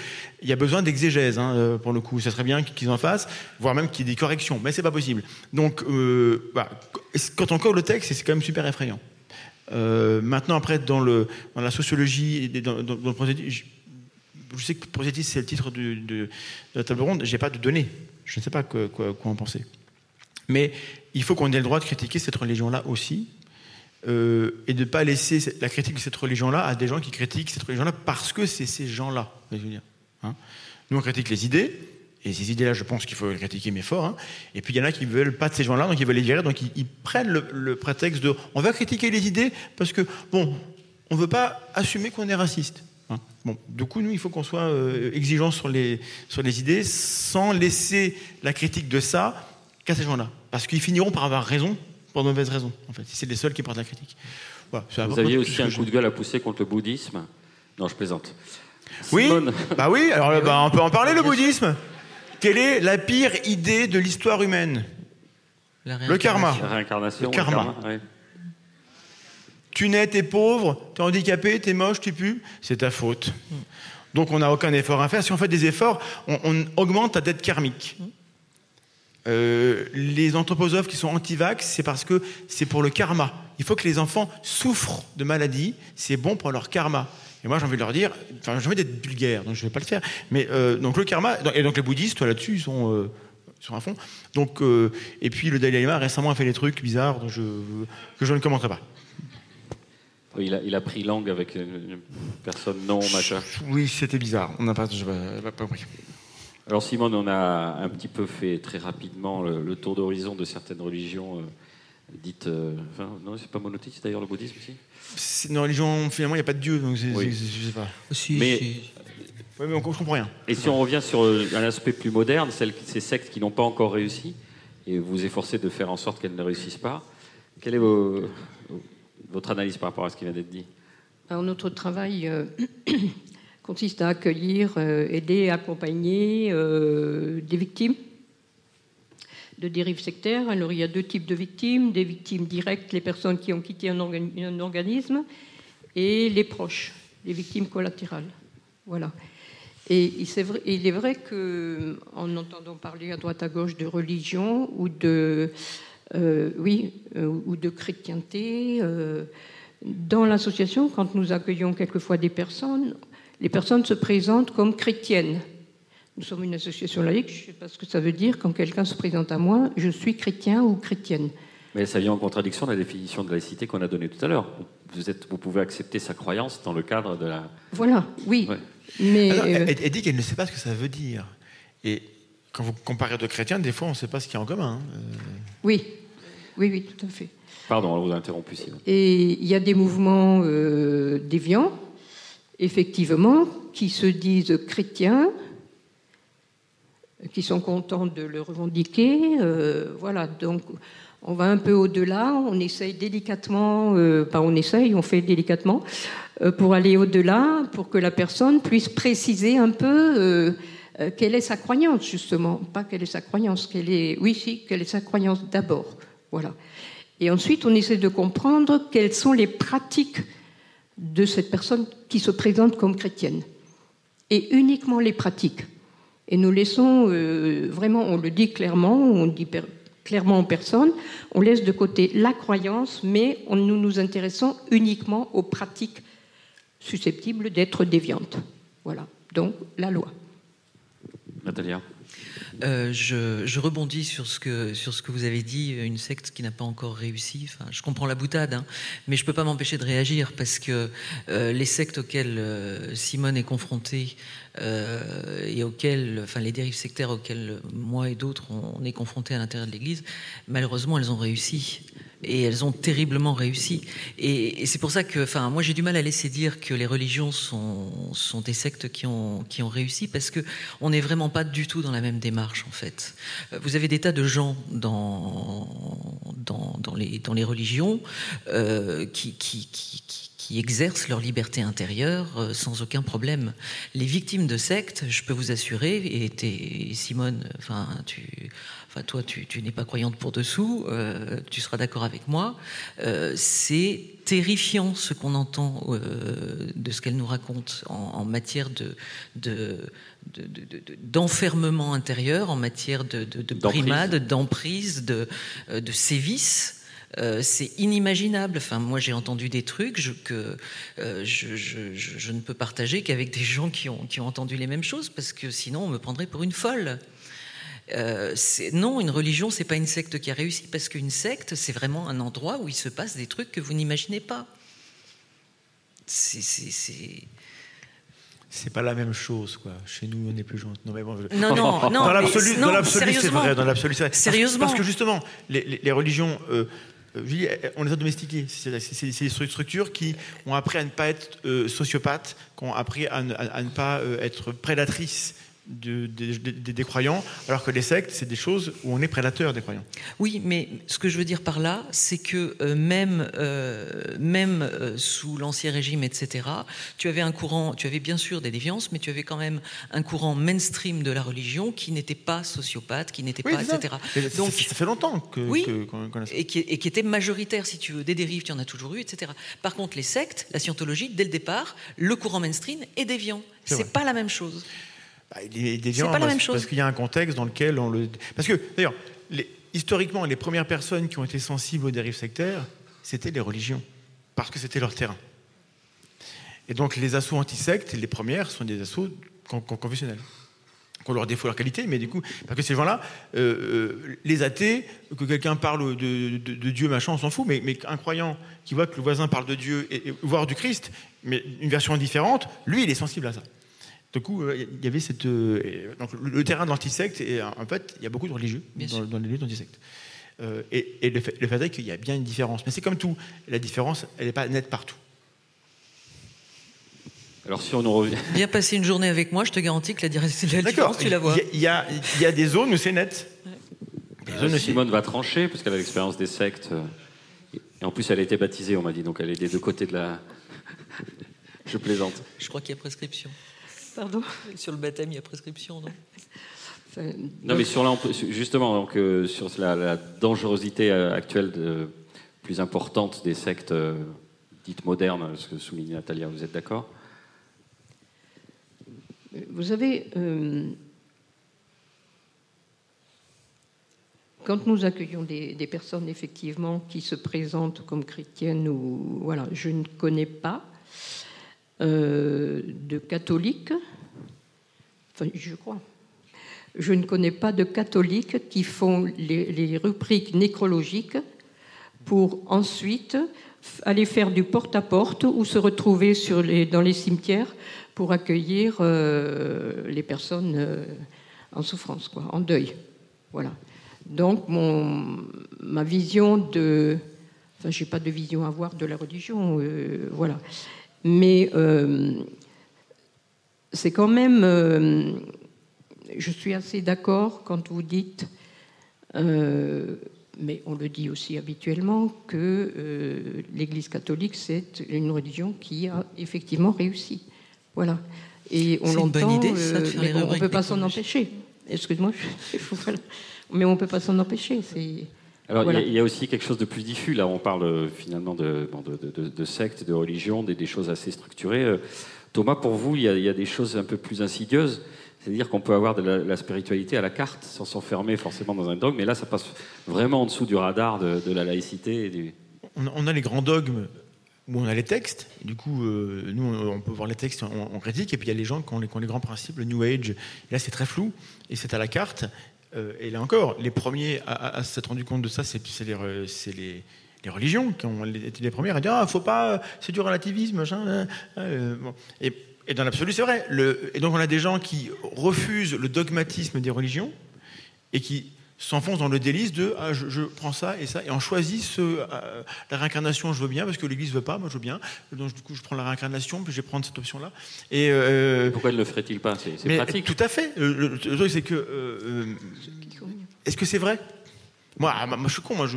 il y a besoin d'exégèse, hein, euh, pour le coup. Ça serait bien qu'ils en fassent, voire même qu'il y ait des corrections, mais c'est pas possible. Donc, voilà. quand on colle le texte, c'est quand même super effrayant. Maintenant, après, dans, la sociologie, dans, dans- le prosélytisme, je, je sais que prosélytisme, c'est le titre de, la table ronde, j'ai pas de données. Je ne sais pas quoi, en penser. Mais il faut qu'on ait le droit de critiquer cette religion-là aussi. euh, et de ne pas laisser la critique de cette religion-là à des gens qui critiquent cette religion-là parce que c'est ces gens-là. Hein? Nous, on critique les idées, et ces idées-là, je pense qu'il faut les critiquer, mais fort. Hein. Et puis il y en a qui ne veulent pas de ces gens-là, donc ils veulent les virer, donc ils, prennent le, prétexte de on va critiquer les idées parce que, bon, on ne veut pas assumer qu'on est raciste. Bon, du coup, nous, il faut qu'on soit euh, exigeants sur les, sur les idées sans laisser la critique de ça qu'à ces gens-là. Parce qu'ils finiront par avoir raison pour de mauvaises raisons, en fait. C'est les seuls qui portent la critique. Vous aviez aussi un coup de gueule à pousser contre le bouddhisme. Non, je plaisante. Oui, bah oui, alors bah, on peut en parler, le bouddhisme. Quelle est la pire idée de l'histoire humaine? Le karma. La réincarnation. Le karma. Tu nais, t'es pauvre, t'es handicapé, t'es moche, tu pues, c'est ta faute. Donc on n'a aucun effort à faire. Si on fait des efforts, on, augmente ta dette karmique. Euh, les anthroposophes qui sont anti-vax, c'est parce que c'est pour le karma. Il faut que les enfants souffrent de maladies, c'est bon pour leur karma. Et moi, j'ai envie de leur dire, enfin, j'ai envie d'être vulgaire, donc je ne vais pas le faire. Mais euh, donc le karma, et donc les bouddhistes, toi là-dessus, ils sont, euh, sont à fond. Donc, euh, et puis le Dalai Lama récemment a fait des trucs bizarres que je ne commenterai pas. Il a, il a, pris langue avec une personne non machin. Oui, c'était bizarre. On n'a pas, pas, compris. Alors Simone, on a un petit peu fait très rapidement le, tour d'horizon de certaines religions dites. enfin, non, c'est pas monothéiste d'ailleurs le bouddhisme aussi c'est une religion, finalement, il n'y a pas de Dieu, donc je ne sais pas. mais, on ne comprend rien. Et si on revient sur un aspect plus moderne, celles, ces sectes qui n'ont pas encore réussi, et vous vous efforcez de faire en sorte qu'elles ne réussissent pas, quelle est votre analyse par rapport à ce qui vient d'être dit? Alors, Notre travail euh, consiste à accueillir, euh, aider, accompagner euh, des victimes de dérives sectaires. Alors il y a deux types de victimes, des victimes directes, les personnes qui ont quitté un, organisme, et les proches, les victimes collatérales. Voilà. Et il est vrai qu'en entendant parler à droite à gauche de religion ou de, euh, oui, euh, ou de chrétienté, euh, dans l'association, quand nous accueillons quelquefois des personnes, les personnes se présentent comme chrétiennes. Nous sommes une association laïque, je ne sais pas ce que ça veut dire quand quelqu'un se présente à moi, je suis chrétien ou chrétienne. Mais ça vient en contradiction de la définition de laïcité qu'on a donnée tout à l'heure. Vous, êtes, vous pouvez accepter sa croyance dans le cadre de la. Voilà, oui. Mais euh, elle, dit qu'elle ne sait pas ce que ça veut dire. Et quand vous comparez deux chrétiens, des fois, on ne sait pas ce qu'il y a en commun. Hein. Euh. Oui, oui, oui, tout à fait. Pardon, on vous a interrompu. Sinon. Et il y a des mouvements euh, déviants, effectivement, qui se disent chrétiens, qui sont contents de le revendiquer. Euh, voilà, donc on va un peu au-delà, on essaye délicatement, euh, pas on essaye, on fait délicatement, euh, pour aller au-delà, pour que la personne puisse préciser un peu quelle est sa croyance, justement? Pas quelle est sa croyance, quelle est, oui, si, quelle est sa croyance d'abord. Voilà. Et ensuite, on essaie de comprendre quelles sont les pratiques de cette personne qui se présente comme chrétienne. Et uniquement les pratiques. Et nous laissons euh, vraiment, on le dit clairement, on dit clairement en personne, on laisse de côté la croyance, mais nous nous intéressons uniquement aux pratiques susceptibles d'être déviantes. Voilà, donc la loi. Natalia euh, je, rebondis sur ce, que, sur ce que vous avez dit, une secte qui n'a pas encore réussi. Je comprends la boutade, hein, mais je ne peux pas m'empêcher de réagir parce que euh, les sectes auxquelles Simone est confrontée euh, et auxquelles, enfin les dérives sectaires auxquelles moi et d'autres on, est confrontés à l'intérieur de l'Église, malheureusement elles ont réussi et elles ont terriblement réussi. Et, c'est pour ça que, enfin, moi j'ai du mal à laisser dire que les religions sont, des sectes qui ont, qui ont réussi parce que on n'est vraiment pas du tout dans la même démarche en fait. Vous avez des tas de gens dans, dans, les, dans les religions euh, qui, qui, qui exercent leur liberté intérieure euh, sans aucun problème. Les victimes de sectes, je peux vous assurer, et, Simone, enfin, tu, enfin toi, tu, n'es pas croyante pour dessous, euh, tu seras d'accord avec moi, euh, c'est terrifiant ce qu'on entend de ce qu'elle nous raconte en, matière de, d'enfermement intérieur, en matière de, de, primade, d'emprise, de, de sévices. Euh, c'est inimaginable. Enfin, moi, j'ai entendu des trucs que euh, je, ne peux partager qu'avec des gens qui ont, entendu les mêmes choses, parce que sinon, on me prendrait pour une folle. Euh, non, une religion, c'est pas une secte qui a réussi, parce qu'une secte, c'est vraiment un endroit où il se passe des trucs que vous n'imaginez pas. C'est c'est pas la même chose, quoi. Chez nous, on est plus gentil. Non, mais bon, non, non, non, Dans l'absolu, c'est vrai. Dans l'absolu, c'est vrai. Sérieusement. Parce, que justement, les, religions, euh, euh, on les a domestiquées. C'est des structures qui ont appris à ne pas être euh, sociopathes, qui ont appris à ne pas être prédatrices des croyants, alors que les sectes, c'est des choses où on est prédateur des croyants. Oui, mais ce que je veux dire par là, c'est que euh, même, euh, même euh, sous l'Ancien Régime, etc., tu avais un courant, tu avais bien sûr des déviances, mais tu avais quand même un courant mainstream de la religion qui n'était pas sociopathe, qui n'était pas, etc. Donc, ça, fait longtemps que, oui, et, qui, et qui était majoritaire, si tu veux. Des dérives, tu en as toujours eu, etc. Par contre, les sectes, la scientologie, dès le départ, le courant mainstream est déviant. C'est pas la même chose. Bah, il est déviant parce, parce qu'il y a un contexte dans lequel on le. Parce que, d'ailleurs, historiquement, les premières personnes qui ont été sensibles aux dérives sectaires, c'était les religions, parce que c'était leur terrain. Et donc, les assauts anti-sectes, les premières, sont des assauts conventionnels. Qu'on leur défaut leur qualité, mais du coup, parce que ces gens-là, euh, euh, les athées, que quelqu'un parle de, Dieu, machin, on s'en fout, mais, mais, un croyant qui voit que le voisin parle de Dieu, et, et, voire du Christ, mais une version différente, lui, il est sensible à ça. Du coup, euh, il y avait cette. Euh, donc, le, terrain de l'antisecte, et en fait, il y a beaucoup de religieux dans, les luttes antisectes. Euh, et, le, fait, est qu'il y a bien une différence. Mais c'est comme tout, la différence, elle n'est pas nette partout. Alors si on nous revient... Viens passer une journée avec moi, je te garantis que la, différence, tu la vois. Il y, a, y a des zones où c'est net. Simone va trancher, parce qu'elle a l'expérience des sectes. Et en plus, elle a été baptisée, on m'a dit, donc elle est des deux côtés de la... je plaisante. Je crois qu'il y a prescription. Pardon. Sur le baptême, il y a prescription, non? Non, mais sur justement, donc, euh, sur la, dangerosité euh, actuelle de, plus importante des sectes euh, dites modernes, ce que souligne Natalia, vous êtes d'accord? Vous savez, quand nous accueillons des, des, personnes effectivement qui se présentent comme chrétiennes ou voilà, je ne connais pas euh, de catholiques, enfin je crois, je ne connais pas de catholiques qui font les, rubriques nécrologiques pour ensuite aller faire du porte-à-porte ou se retrouver dans les cimetières pour accueillir euh, les personnes euh, en souffrance, quoi, en deuil. Voilà. Donc mon, ma vision de... Enfin, je n'ai pas de vision à avoir de la religion. voilà. Mais euh, c'est quand même. Euh, je suis assez d'accord quand vous dites, euh, mais on le dit aussi habituellement, que l'Église catholique, c'est une religion qui a effectivement réussi. Voilà. Et on l'entend. Idée, on ne peut pas s'en empêcher. Excuse-moi, mais on ne peut pas s'en empêcher. C'est. Alors, il y, a aussi quelque chose de plus diffus. Là, on parle euh, finalement de, de, de, sectes, de religions, des, choses assez structurées. Euh, Thomas, pour vous, il y, a, des choses un peu plus insidieuses. C'est-à-dire qu'on peut avoir de la, spiritualité à la carte, sans s'enfermer forcément dans un dogme. Mais là, ça passe vraiment en dessous du radar de, la laïcité. On, a les grands dogmes où on a les textes. du coup, euh, nous, on peut voir les textes, on, critique. Et puis, il y a les gens qui ont les, qui ont les grands principes, le New Age. Et là, c'est très flou. Et c'est à la carte. Euh, et là encore, les premiers à, s'être rendu compte de ça, c'est les, religions qui ont été les premières à dire ah faut pas, c'est du relativisme, machin. Hein, euh, et, dans l'absolu, c'est vrai. Et donc on a des gens qui refusent le dogmatisme des religions et qui s'enfonce dans le délice de ah, je, prends ça et ça, et on choisit ce, euh, la réincarnation, je veux bien, parce que l'Église veut pas, moi je veux bien. Donc du coup, je prends la réincarnation, puis je vais prendre cette option-là. Et, euh, Pourquoi ne le ferait-il pas? C'est pratique. Tout à fait. Le, truc, c'est que. Euh, est-ce que c'est vrai? Moi, ah, moi, je suis con, moi, je,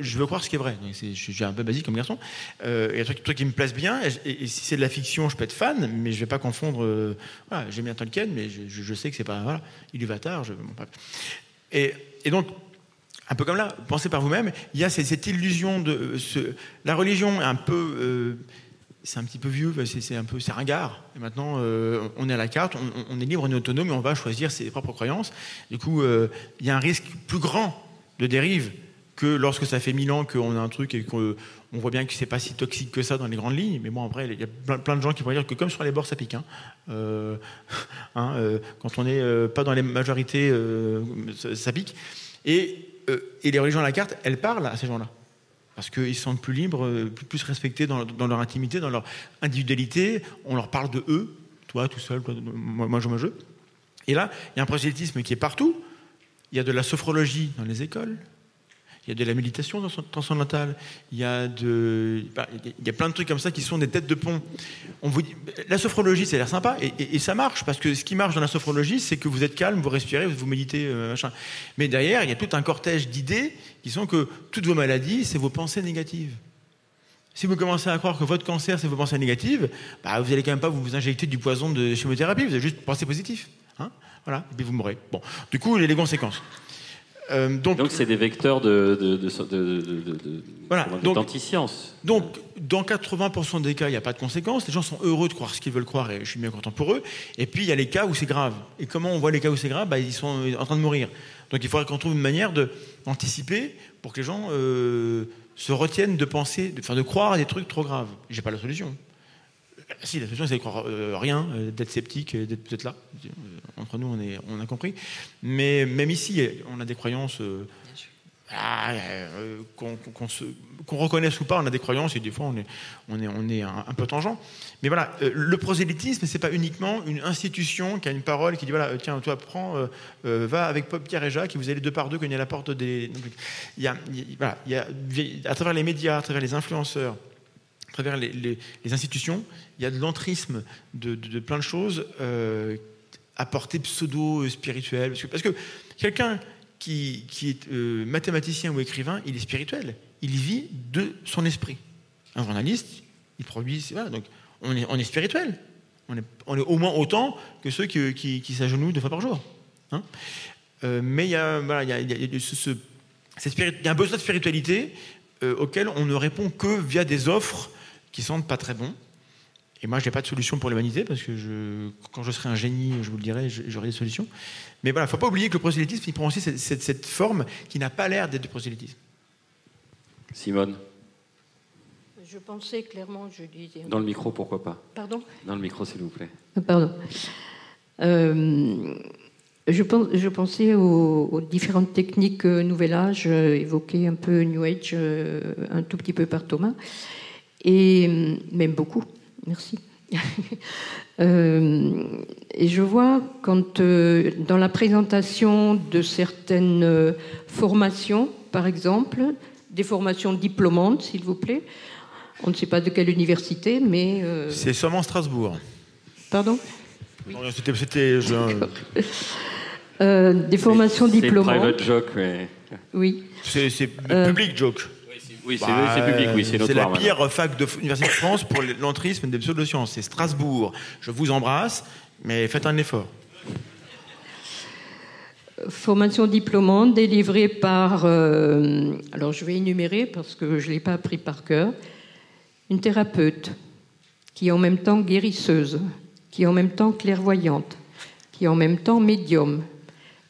je, veux croire ce qui est vrai. je suis un peu basique comme garçon. Il y a un truc, qui me plaise bien, et, si c'est de la fiction, je peux être fan, mais je vais pas confondre. voilà, j'aime bien Tolkien, mais je, je, sais que c'est pas. Voilà, Illuvatar, je. Bon, et et donc, un peu comme là, pensez par vous-même, il y a cette, illusion de ce, la religion est un peu, euh, c'est un petit peu vieux, c'est un peu, c'est ringard. Et maintenant, euh, on est à la carte, on, est libre, on est autonome, et on va choisir ses propres croyances. Du coup, euh, il y a un risque plus grand de dérive que lorsque ça fait mille ans qu'on a un truc et qu'on voit bien que c'est pas si toxique que ça dans les grandes lignes. Mais bon, après, il y a plein, de gens qui vont dire que comme sur les bords, ça pique. Hein. Euh, hein, euh, quand on n'est euh, pas dans les majorités, ça, pique. Et, les religions à la carte, elles parlent à ces gens-là. Parce qu'ils se sentent plus libres, plus, respectés dans, leur intimité, dans leur individualité. On leur parle de eux. Toi, tout seul, moi, moi, je mon jeu. Et là, il y a un prosélytisme qui est partout. Il y a de la sophrologie dans les écoles, il y a de la méditation transcendantale, il y a, de, bah, il y a plein de trucs comme ça qui sont des têtes de pont. La sophrologie, a l'air sympa, et, ça marche, parce que ce qui marche dans la sophrologie, c'est que vous êtes calme, vous respirez, vous méditez, euh, machin. Mais derrière, il y a tout un cortège d'idées qui sont que toutes vos maladies, c'est vos pensées négatives. Si vous commencez à croire que votre cancer, c'est vos pensées négatives, bah, vous n'allez quand même pas vous injecter du poison de chimiothérapie, vous allez juste penser positif. Hein voilà, et puis vous mourrez. Bon, du coup, les conséquences. Euh, donc, c'est des vecteurs de, de, de, voilà, d'antiscience. Donc, dans 80% des cas, il n'y a pas de conséquences. Les gens sont heureux de croire ce qu'ils veulent croire et je suis bien content pour eux. Et puis, il y a les cas où c'est grave. Et comment on voit les cas où c'est grave? Bah, Ils sont en train de mourir. Donc, il faudrait qu'on trouve une manière d'anticiper pour que les gens euh, se retiennent de penser, de, de croire à des trucs trop graves. J'ai pas la solution. Si, la solution, c'est de croire euh, rien, euh, d'être sceptique, d'être peut-être là. Euh, entre nous, on, est, on a compris. Mais même ici, on a des croyances. Ah, qu'on reconnaisse ou pas, on a des croyances et des fois on est, on est, on est un, peu tangent. Mais voilà, le prosélytisme, c'est pas uniquement une institution qui a une parole qui dit voilà, tiens, toi, prends, va avec Pop, Pierre et Jacques et vous allez deux par deux cogner à la porte des. Il y a, voilà, il y a, à travers les médias, à travers les influenceurs, à travers les, institutions, il y a de l'entrisme de, plein de choses euh, à portée pseudo-spirituelle. Parce que, quelqu'un qui, est euh, mathématicien ou écrivain, il est spirituel. Il vit de son esprit. Un journaliste, il produit. Donc on est, spirituel. On est, au moins autant que ceux qui, qui, s'agenouillent deux fois par jour. Euh, mais il y a, un besoin de spiritualité auquel on ne répond que via des offres qui sentent pas très bon. Et moi, je n'ai pas de solution pour l'humanité, parce que je, quand je serai un génie, je vous le dirai, j'aurai des solutions. Mais voilà, il ne faut pas oublier que le prosélytisme, il prend aussi cette, cette, forme qui n'a pas l'air d'être du prosélytisme. Simone Je pensais clairement, je disais... Dans le micro, pourquoi pas Pardon? Dans le micro, s'il vous plaît. Pardon. Euh, je, pense, je, pensais aux, différentes techniques euh, Nouvel Âge, euh, évoquées un peu New Age, un tout petit peu par Thomas et même beaucoup. Merci. Euh, et je vois quand euh, dans la présentation de certaines euh, formations, par exemple, des formations diplômantes, s'il vous plaît, on ne sait pas de quelle université, mais... C'est seulement Strasbourg. Pardon? Oui. C'était... des formations diplômantes. C'est private joke, mais... Oui. C'est public joke. Oui, c'est bah, public, oui, c'est C'est la pire fac de l'Université de France pour l'entrisme des pseudosciences. C'est Strasbourg. Je vous embrasse, mais faites un effort. Formation diplômante délivrée par, euh, alors je vais énumérer parce que je ne l'ai pas appris par cœur, une thérapeute qui est en même temps guérisseuse, qui est en même temps clairvoyante, qui est en même temps médium,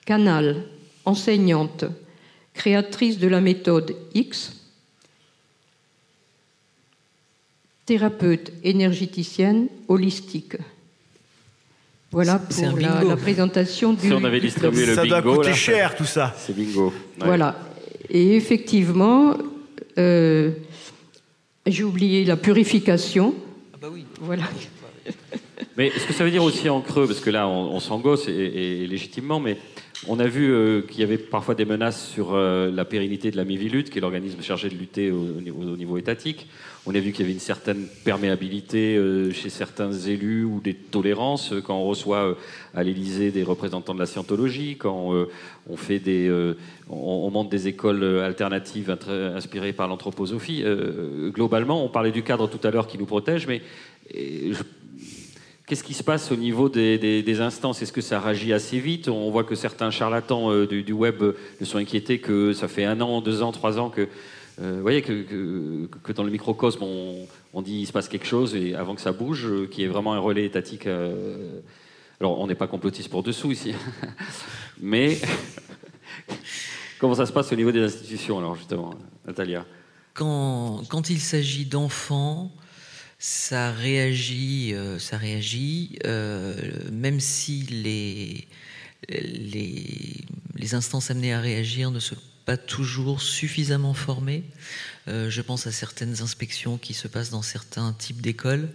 canal, enseignante, créatrice de la méthode X, thérapeute énergéticienne holistique. Voilà pour la, présentation du. Si on avait distribué le ça bingo, ça doit coûter cher tout ça. C'est bingo. Voilà. Et effectivement, euh, j'ai oublié la purification. Ah bah oui. Voilà. Mais est-ce que ça veut dire aussi en creux, parce que là on, on s'engosse et, légitimement, mais on a vu euh, qu'il y avait parfois des menaces sur euh, la pérennité de la Mivilutte, qui est l'organisme chargé de lutter au, niveau, étatique. On a vu qu'il y avait une certaine perméabilité euh, chez certains élus ou des tolérances quand on reçoit à l'Élysée des représentants de la scientologie, quand on fait des, on, monte des écoles alternatives inspirées par l'anthroposophie. globalement, on parlait du cadre tout à l'heure qui nous protège, mais Qu'est-ce qui se passe au niveau des, instances? Est-ce que ça réagit assez vite? On voit que certains charlatans euh, du, web euh, sont inquiétés que ça fait un an, deux ans, trois ans que, euh, vous voyez, que, dans le microcosme, on, dit il se passe quelque chose et avant que ça bouge, qui est vraiment un relais étatique. alors, on n'est pas complotiste pour dessous ici, mais Comment ça se passe au niveau des institutions, alors, justement, Natalia? Quand, il s'agit d'enfants, ça réagit, euh, ça réagit euh, même si les, les, les, instances amenées à réagir ne sont pas toujours suffisamment formées. Euh, je pense à certaines inspections qui se passent dans certains types d'écoles.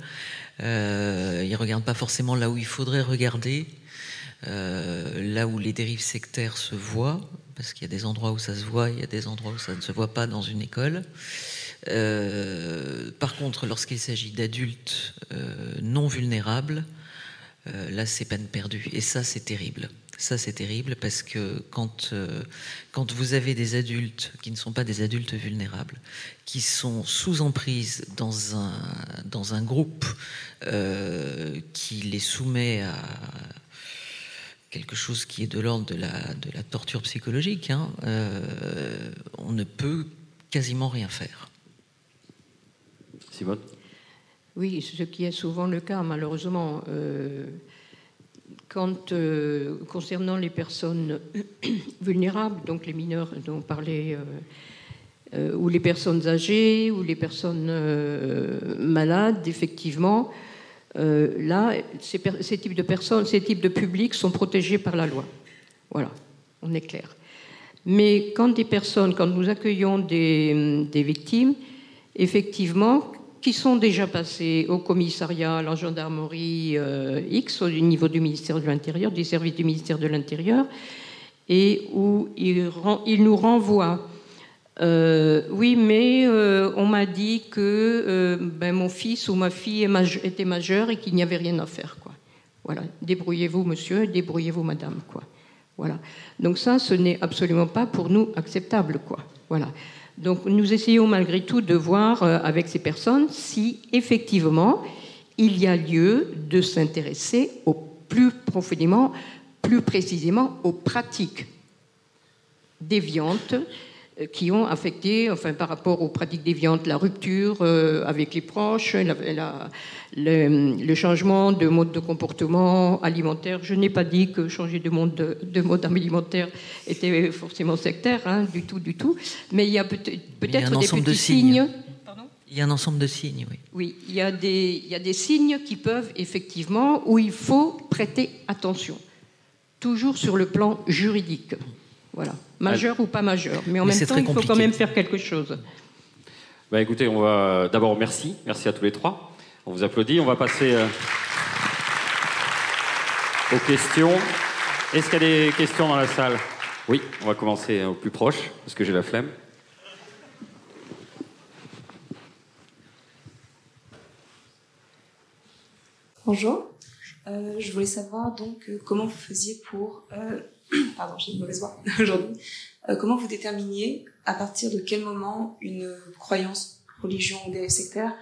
Euh, ils ne regardent pas forcément là où il faudrait regarder, euh, là où les dérives sectaires se voient, parce qu'il y a des endroits où ça se voit, il y a des endroits où ça ne se voit pas dans une école. Euh, par contre, lorsqu'il s'agit d'adultes euh, non vulnérables, euh, là, c'est peine perdue. Et ça, c'est terrible. Ça, c'est terrible parce que quand, quand vous avez des adultes qui ne sont pas des adultes vulnérables, qui sont sous emprise dans un, dans un groupe qui les soumet à quelque chose qui est de l'ordre de la, de la torture psychologique, hein, on ne peut quasiment rien faire. Oui, ce qui est souvent le cas, malheureusement. Euh, euh, concernant les personnes vulnérables, donc les mineurs dont on parlait, euh, ou les personnes âgées, ou les personnes malades, effectivement, là, ces, types de personnes, ces types de publics sont protégés par la loi. Voilà, on est clair. Mais quand des personnes, quand nous accueillons des victimes, effectivement, qui sont déjà passés au commissariat, à la gendarmerie euh, X, au niveau du ministère de l'Intérieur, des services du ministère de l'Intérieur, et où ils, il nous renvoient. Euh, oui, mais euh, on m'a dit que ben, mon fils ou ma fille était majeur et qu'il n'y avait rien à faire. Voilà, débrouillez-vous, monsieur, débrouillez-vous, madame. Voilà. Donc ça, ce n'est absolument pas pour nous acceptable. Voilà. Donc nous essayons malgré tout de voir euh, avec ces personnes si effectivement il y a lieu de s'intéresser au plus profondément, plus précisément aux pratiques déviantes qui ont affecté, enfin par rapport aux pratiques déviantes, la rupture euh, avec les proches, la, la, le, le, changement de mode de comportement alimentaire. Je n'ai pas dit que changer de mode, de, de mode alimentaire était forcément sectaire, hein, du tout, du tout. Mais il y a peut-être peut des petits de signes. signes. Il y a un ensemble de signes, oui. Oui, il y, a des, il y a des signes qui peuvent effectivement, où il faut prêter attention, toujours sur le plan juridique. Voilà, majeur ah. ou pas majeur. Mais en Mais même temps, il faut quand même faire quelque chose. Bah, écoutez, on va d'abord merci, merci à tous les trois. On vous applaudit. On va passer euh, aux questions. Est-ce qu'il y a des questions dans la salle? Oui, on va commencer au plus proche, parce que j'ai la flemme. Bonjour. Euh, je voulais savoir donc euh, comment vous faisiez pour, euh, pardon, j'ai une mauvaise voix aujourd'hui, euh, comment vous déterminiez à partir de quel moment une croyance, religion ou des sectaires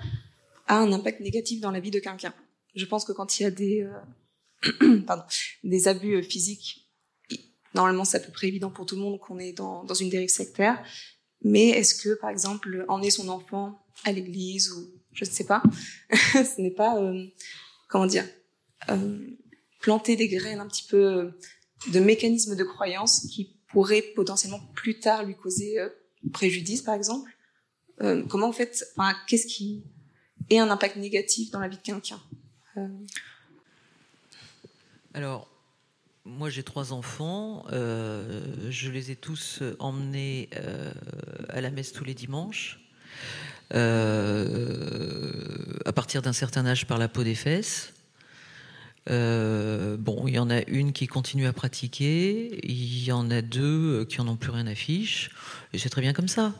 a un impact négatif dans la vie de quelqu'un? Je pense que quand il y a des, euh, pardon, des abus euh, physiques, normalement c'est à peu près évident pour tout le monde qu'on est dans, une dérive sectaire. Mais est-ce que, par exemple, emmener son enfant à l'église ou je ne sais pas, ce n'est pas, comment dire, planter des graines un petit peu de mécanismes de croyance qui pourraient potentiellement plus tard lui causer euh, préjudice, par exemple. comment vous faites, enfin, qu'est-ce qui, et un impact négatif dans la vie de quelqu'un. Euh... Alors, moi j'ai trois enfants, euh, je les ai tous emmenés euh, à la messe tous les dimanches. Euh, à partir d'un certain âge par la peau des fesses. Bon, il y en a une qui continue à pratiquer, il y en a deux qui en ont plus rien à fiche, et c'est très bien comme ça.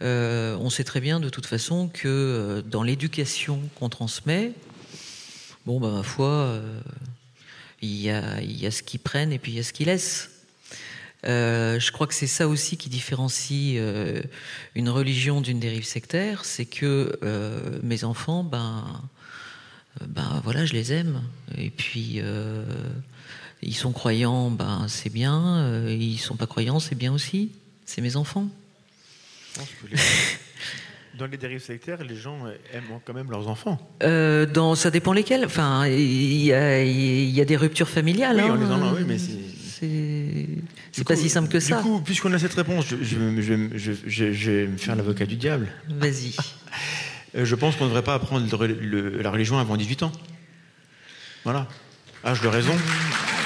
Euh, on sait très bien de toute façon que euh, dans l'éducation qu'on transmet, bon, bah, ma foi, euh, il y, a, ce qu'ils prennent et puis il y a ce qu'ils laissent. Euh, je crois que c'est ça aussi qui différencie euh, une religion d'une dérive sectaire, c'est que euh, mes enfants, ben, ben voilà, je les aime. Et puis ils sont croyants, ben c'est bien. ils sont pas croyants, c'est bien aussi. C'est mes enfants pense que les... dans les dérives sectaires, les gens aiment quand même leurs enfants. Euh, dans, ça dépend lesquels. Enfin, il y, y, a des ruptures familiales. Oui, hein. les en a, oui mais C'est pas si simple que ça. Du coup, puisqu'on a cette réponse, je, je, vais me faire l'avocat du diable. Vas-y. Euh, je pense qu'on ne devrait pas apprendre la religion avant 18 ans. Voilà. Âge de raison.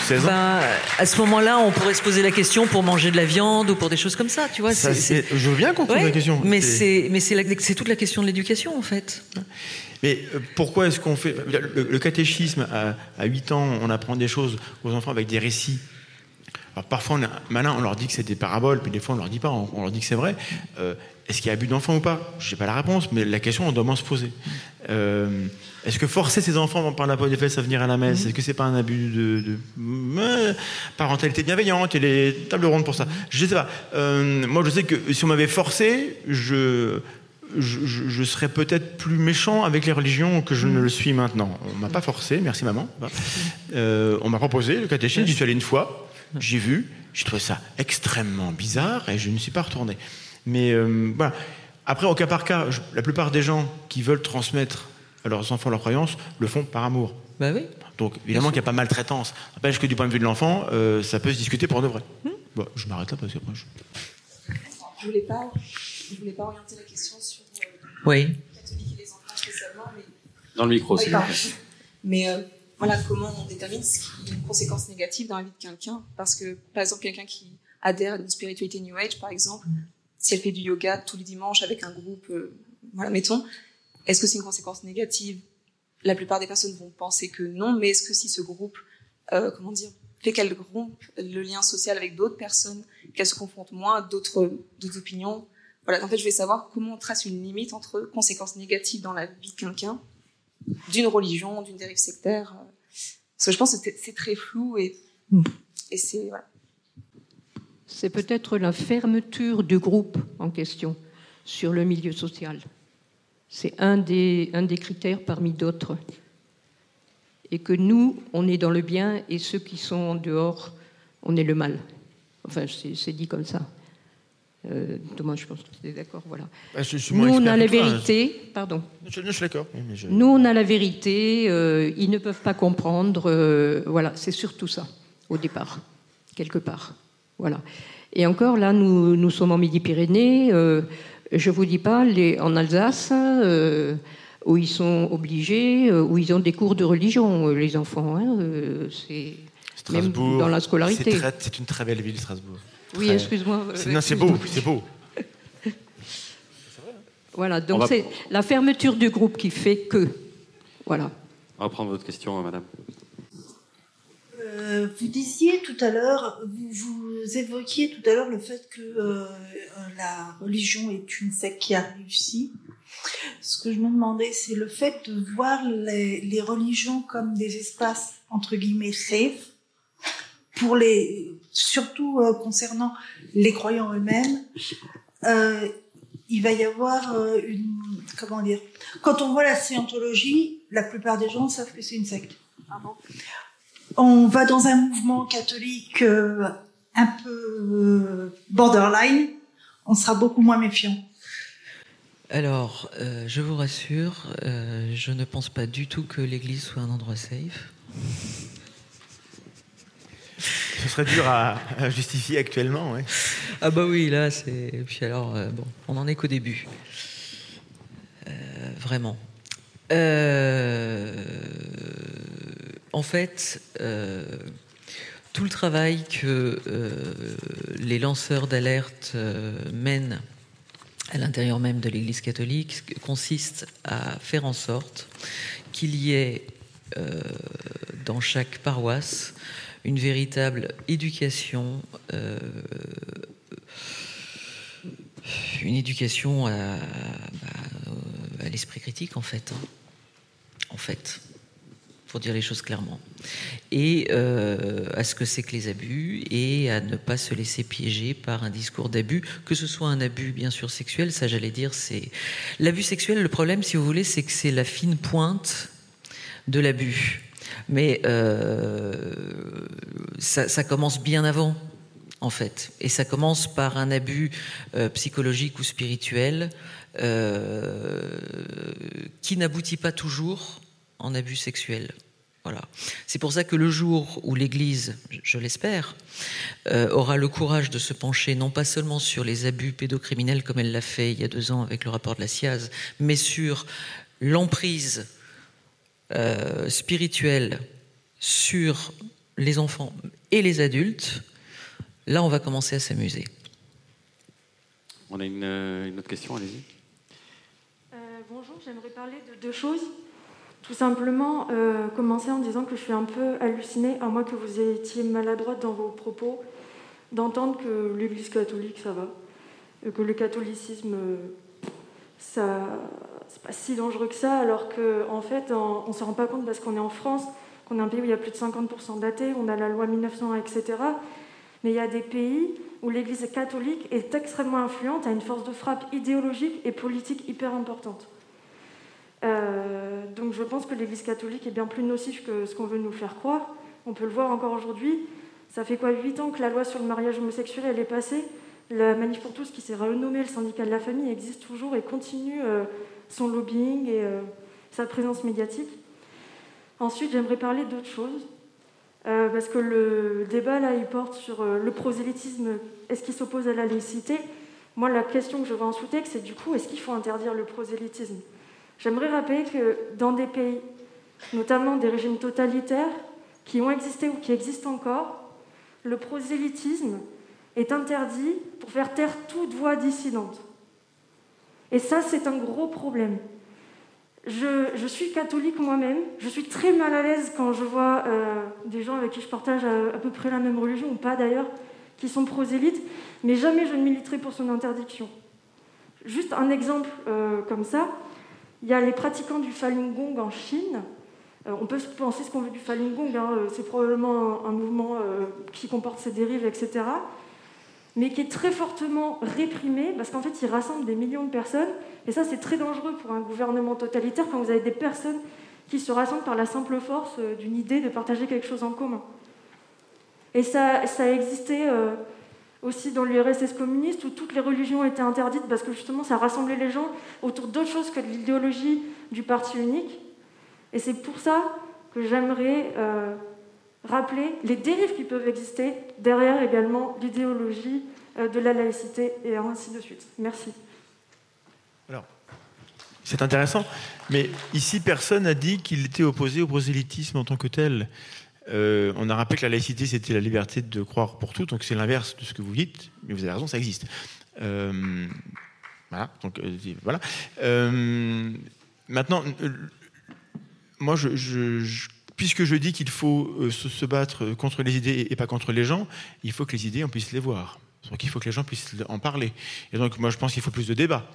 16 ans. Ben, à ce moment-là, on pourrait se poser la question pour manger de la viande ou pour des choses comme ça, tu vois. je veux bien qu'on pose la question. Mais c'est toute la question de l'éducation, en fait. Mais euh, pourquoi est-ce qu'on fait. Le, catéchisme, à, à 8 ans, on apprend des choses aux enfants avec des récits? Alors parfois, on est malin, on leur dit que c'est des paraboles, puis des fois, on leur dit pas, on, leur dit que c'est vrai. Euh, est-ce qu'il y a abus d'enfants ou pas? Je n'ai pas la réponse, mais la question, on doit moins se poser. Euh, est-ce que forcer ses enfants par la peau des fesses à venir à la messe, est-ce que c'est pas un abus de, parentalité bienveillante Il y a les tables rondes pour ça? Je sais pas. moi, je sais que si on m'avait forcé, je je, serais peut-être plus méchant avec les religions que je ne le suis maintenant. On m'a pas forcé, merci maman. Euh, on m'a proposé le catéchisme, j'y suis allé une fois, j'ai vu, j'ai trouvé ça extrêmement bizarre et je ne suis pas retourné. Mais euh, voilà. Après, au cas par cas, la plupart des gens qui veulent transmettre à leurs enfants leurs croyances le font par amour. Bah oui. Donc évidemment qu'il n'y a pas maltraitance. N'empêche que du point de vue de l'enfant, euh, ça peut se discuter pour de vrai. Hmm. Bon, je m'arrête là parce que après je... Je voulais pas, je voulais pas orienter la question sur oui. catholiques et les enfants spécialement. Mais... Dans le micro, oui, Mais euh, voilà, comment on détermine ce qui est une conséquence négative dans la vie de quelqu'un Parce que, par exemple, quelqu'un qui adhère à une spiritualité New Age, par exemple. Si elle fait du yoga tous les dimanches avec un groupe, euh, voilà, mettons, est-ce que c'est une conséquence négative? La plupart des personnes vont penser que non, mais est-ce que si ce groupe, euh, comment dire, fait qu'elle rompe le lien social avec d'autres personnes, qu'elle se confronte moins à d'autres opinions, voilà, en fait, je vais savoir comment on trace une limite entre conséquences négatives dans la vie de quelqu'un, d'une religion, d'une dérive sectaire. Euh, parce que je pense que c'est très flou et, et c'est voilà. C'est peut-être la fermeture du groupe en question sur le milieu social. C'est un des, un des critères parmi d'autres. Et que nous, on est dans le bien et ceux qui sont en dehors, on est le mal. Enfin, c'est dit comme ça. Euh, Thomas, je pense que tu es d'accord. Voilà. Bah, Nous, on a la vérité. Pardon. Je, suis d'accord. Nous, on a la vérité. Euh, ils ne peuvent pas comprendre. Euh, voilà, c'est surtout ça, au départ, quelque part. Voilà. Et encore, là, nous, nous sommes en Midi-Pyrénées. je ne vous dis pas, les, en Alsace, où ils sont obligés, où ils ont des cours de religion, les enfants. Hein, c'est même dans la scolarité. C'est une très belle ville, Strasbourg. Oui, excuse-moi. Non, c'est beau, c'est beau. Voilà, donc c'est la fermeture du groupe qui fait que. Voilà. On va prendre votre question, madame. Euh, vous disiez tout à l'heure, vous, évoquiez tout à l'heure le fait que euh, la religion est une secte qui a réussi. Ce que je me demandais, c'est le fait de voir les, religions comme des espaces entre guillemets safe pour les, surtout euh, concernant les croyants eux-mêmes, euh, il va y avoir euh, une, comment dire, quand on voit la scientologie, la plupart des gens savent que c'est une secte. Ah on va dans un mouvement catholique un peu borderline, on sera beaucoup moins méfiant. Alors, je vous rassure, je ne pense pas du tout que l'Église soit un endroit safe. Ce serait dur à, justifier actuellement, oui. Ah bah oui, là, c'est... Puis alors, euh, bon, on n'en est qu'au début. Euh, vraiment. Euh, en fait, tout le travail que les lanceurs d'alerte mènent à l'intérieur même de l'Église catholique consiste à faire en sorte qu'il y ait dans chaque paroisse une véritable éducation, euh, une éducation à, bah, l'esprit critique en fait, hein. en fait, pour dire les choses clairement, et euh, à ce que c'est que les abus et à ne pas se laisser piéger par un discours d'abus, que ce soit un abus bien sûr sexuel, ça j'allais dire, c'est l'abus sexuel. Le problème, si vous voulez, c'est que c'est la fine pointe de l'abus. Mais euh, ça, commence bien avant, en fait. Et ça commence par un abus euh, psychologique ou spirituel qui n'aboutit pas toujours en abus sexuel. Voilà. C'est pour ça que le jour où l'Église, je l'espère, euh, aura le courage de se pencher non pas seulement sur les abus pédocriminels comme elle l'a fait il y a deux ans avec le rapport de la SIAZ, mais sur l'emprise euh, spirituelle sur les enfants et les adultes, là on va commencer à s'amuser. On a une, euh, une autre question, allez-y. bonjour, j'aimerais parler de deux choses. Tout simplement, euh, commencer en disant que je suis un peu hallucinée, à moins que vous étiez maladroite dans vos propos, d'entendre que l'Église catholique, ça va, que le catholicisme, ça, c'est pas si dangereux que ça, alors qu'en en fait, on ne se rend pas compte parce qu'on est en France, qu'on est un pays où il y a plus de 50% d'athées, on a la loi 1901, etc. Mais il y a des pays où l'Église catholique est extrêmement influente, a une force de frappe idéologique et politique hyper importante. Euh, donc je pense que l'Église catholique est bien plus nocive que ce qu'on veut nous faire croire. On peut le voir encore aujourd'hui. Ça fait quoi 8 ans que la loi sur le mariage homosexuel est passée La Manif pour tous, qui s'est renommée le syndicat de la famille, existe toujours et continue euh, son lobbying et euh, sa présence médiatique. Ensuite, j'aimerais parler d'autre chose. parce que le débat là, il porte sur le prosélytisme. Est-ce qu'il s'oppose à la laïcité? Moi, la question que je veux en sous-texte, c'est du coup, est-ce qu'il faut interdire le prosélytisme? J'aimerais rappeler que dans des pays, notamment des régimes totalitaires, qui ont existé ou qui existent encore, le prosélytisme est interdit pour faire taire toute voix dissidente. Et ça, c'est un gros problème. Je, suis catholique moi-même, je suis très mal à l'aise quand je vois euh, des gens avec qui je partage à, peu près la même religion, ou pas d'ailleurs, qui sont prosélytes, mais jamais je ne militerai pour son interdiction. Juste un exemple euh, comme ça, il y a les pratiquants du Falun Gong en Chine. Euh, on peut penser ce qu'on veut du Falun Gong, hein, euh, c'est probablement un, mouvement euh, qui comporte ses dérives, etc. Mais qui est très fortement réprimé parce qu'en fait, il rassemble des millions de personnes. Et ça, c'est très dangereux pour un gouvernement totalitaire quand vous avez des personnes qui se rassemblent par la simple force d'une idée de partager quelque chose en commun. Et ça, ça a existé aussi dans l'URSS communiste où toutes les religions étaient interdites parce que justement ça rassemblait les gens autour d'autre chose que de l'idéologie du parti unique. Et c'est pour ça que j'aimerais euh, rappeler les dérives qui peuvent exister derrière également l'idéologie euh, de la laïcité et ainsi de suite. Merci. Alors, c'est intéressant, mais ici personne n'a dit qu'il était opposé au prosélytisme en tant que tel. Euh, on a rappelé que la laïcité, c'était la liberté de croire pour tout, donc c'est l'inverse de ce que vous dites, mais vous avez raison, ça existe. Euh, voilà, donc euh, voilà. maintenant, moi, puisque je dis qu'il faut se, battre contre les idées et pas contre les gens, il faut que les idées, on puisse les voir. Donc il faut que les gens puissent en parler. Et donc moi, je pense qu'il faut plus de débats.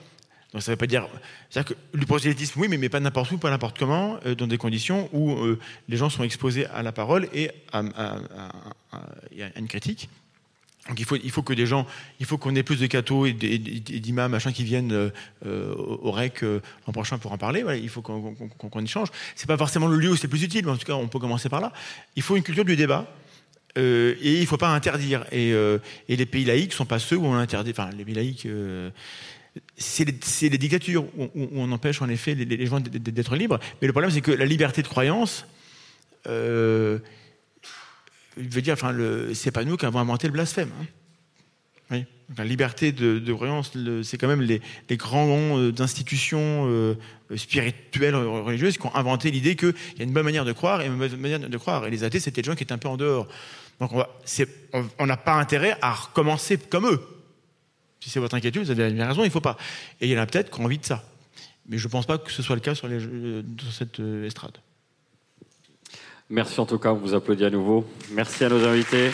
Ça ne veut pas dire. C'est-à-dire que le prosélytisme, oui, mais, pas n'importe où, pas n'importe comment, euh, dans des conditions où euh, les gens sont exposés à la parole et à, une critique. Donc il faut, il faut que des gens, il faut qu'on ait plus de cathos et d'imams machin qui viennent euh, au REC l'an prochain pour en parler. Il faut qu'on qu échange. C'est pas forcément le lieu où c'est plus utile, mais en tout cas on peut commencer par là. Il faut une culture du débat. et il ne faut pas interdire. Et, et, les pays laïcs ne sont pas ceux où on interdit. Enfin, les pays laïcs, c'est les, dictatures où, on empêche en effet les, gens d'être libres. Mais le problème, c'est que la liberté de croyance, euh, je veux dire, enfin, c'est pas nous qui avons inventé le blasphème. Hein. la liberté de, croyance, c'est quand même les, grands euh, institutions euh, spirituelles, religieuses qui ont inventé l'idée qu'il y a une bonne manière de croire et une bonne manière de croire. Et les athées, c'était des gens qui étaient un peu en dehors. Donc on n'a pas intérêt à recommencer comme eux. Si c'est votre inquiétude, vous avez bien raison, il ne faut pas. Et il y en a peut-être qui ont envie de ça. Mais je ne pense pas que ce soit le cas sur, les, cette euh, estrade. Merci en tout cas, vous applaudit à nouveau. Merci à nos invités.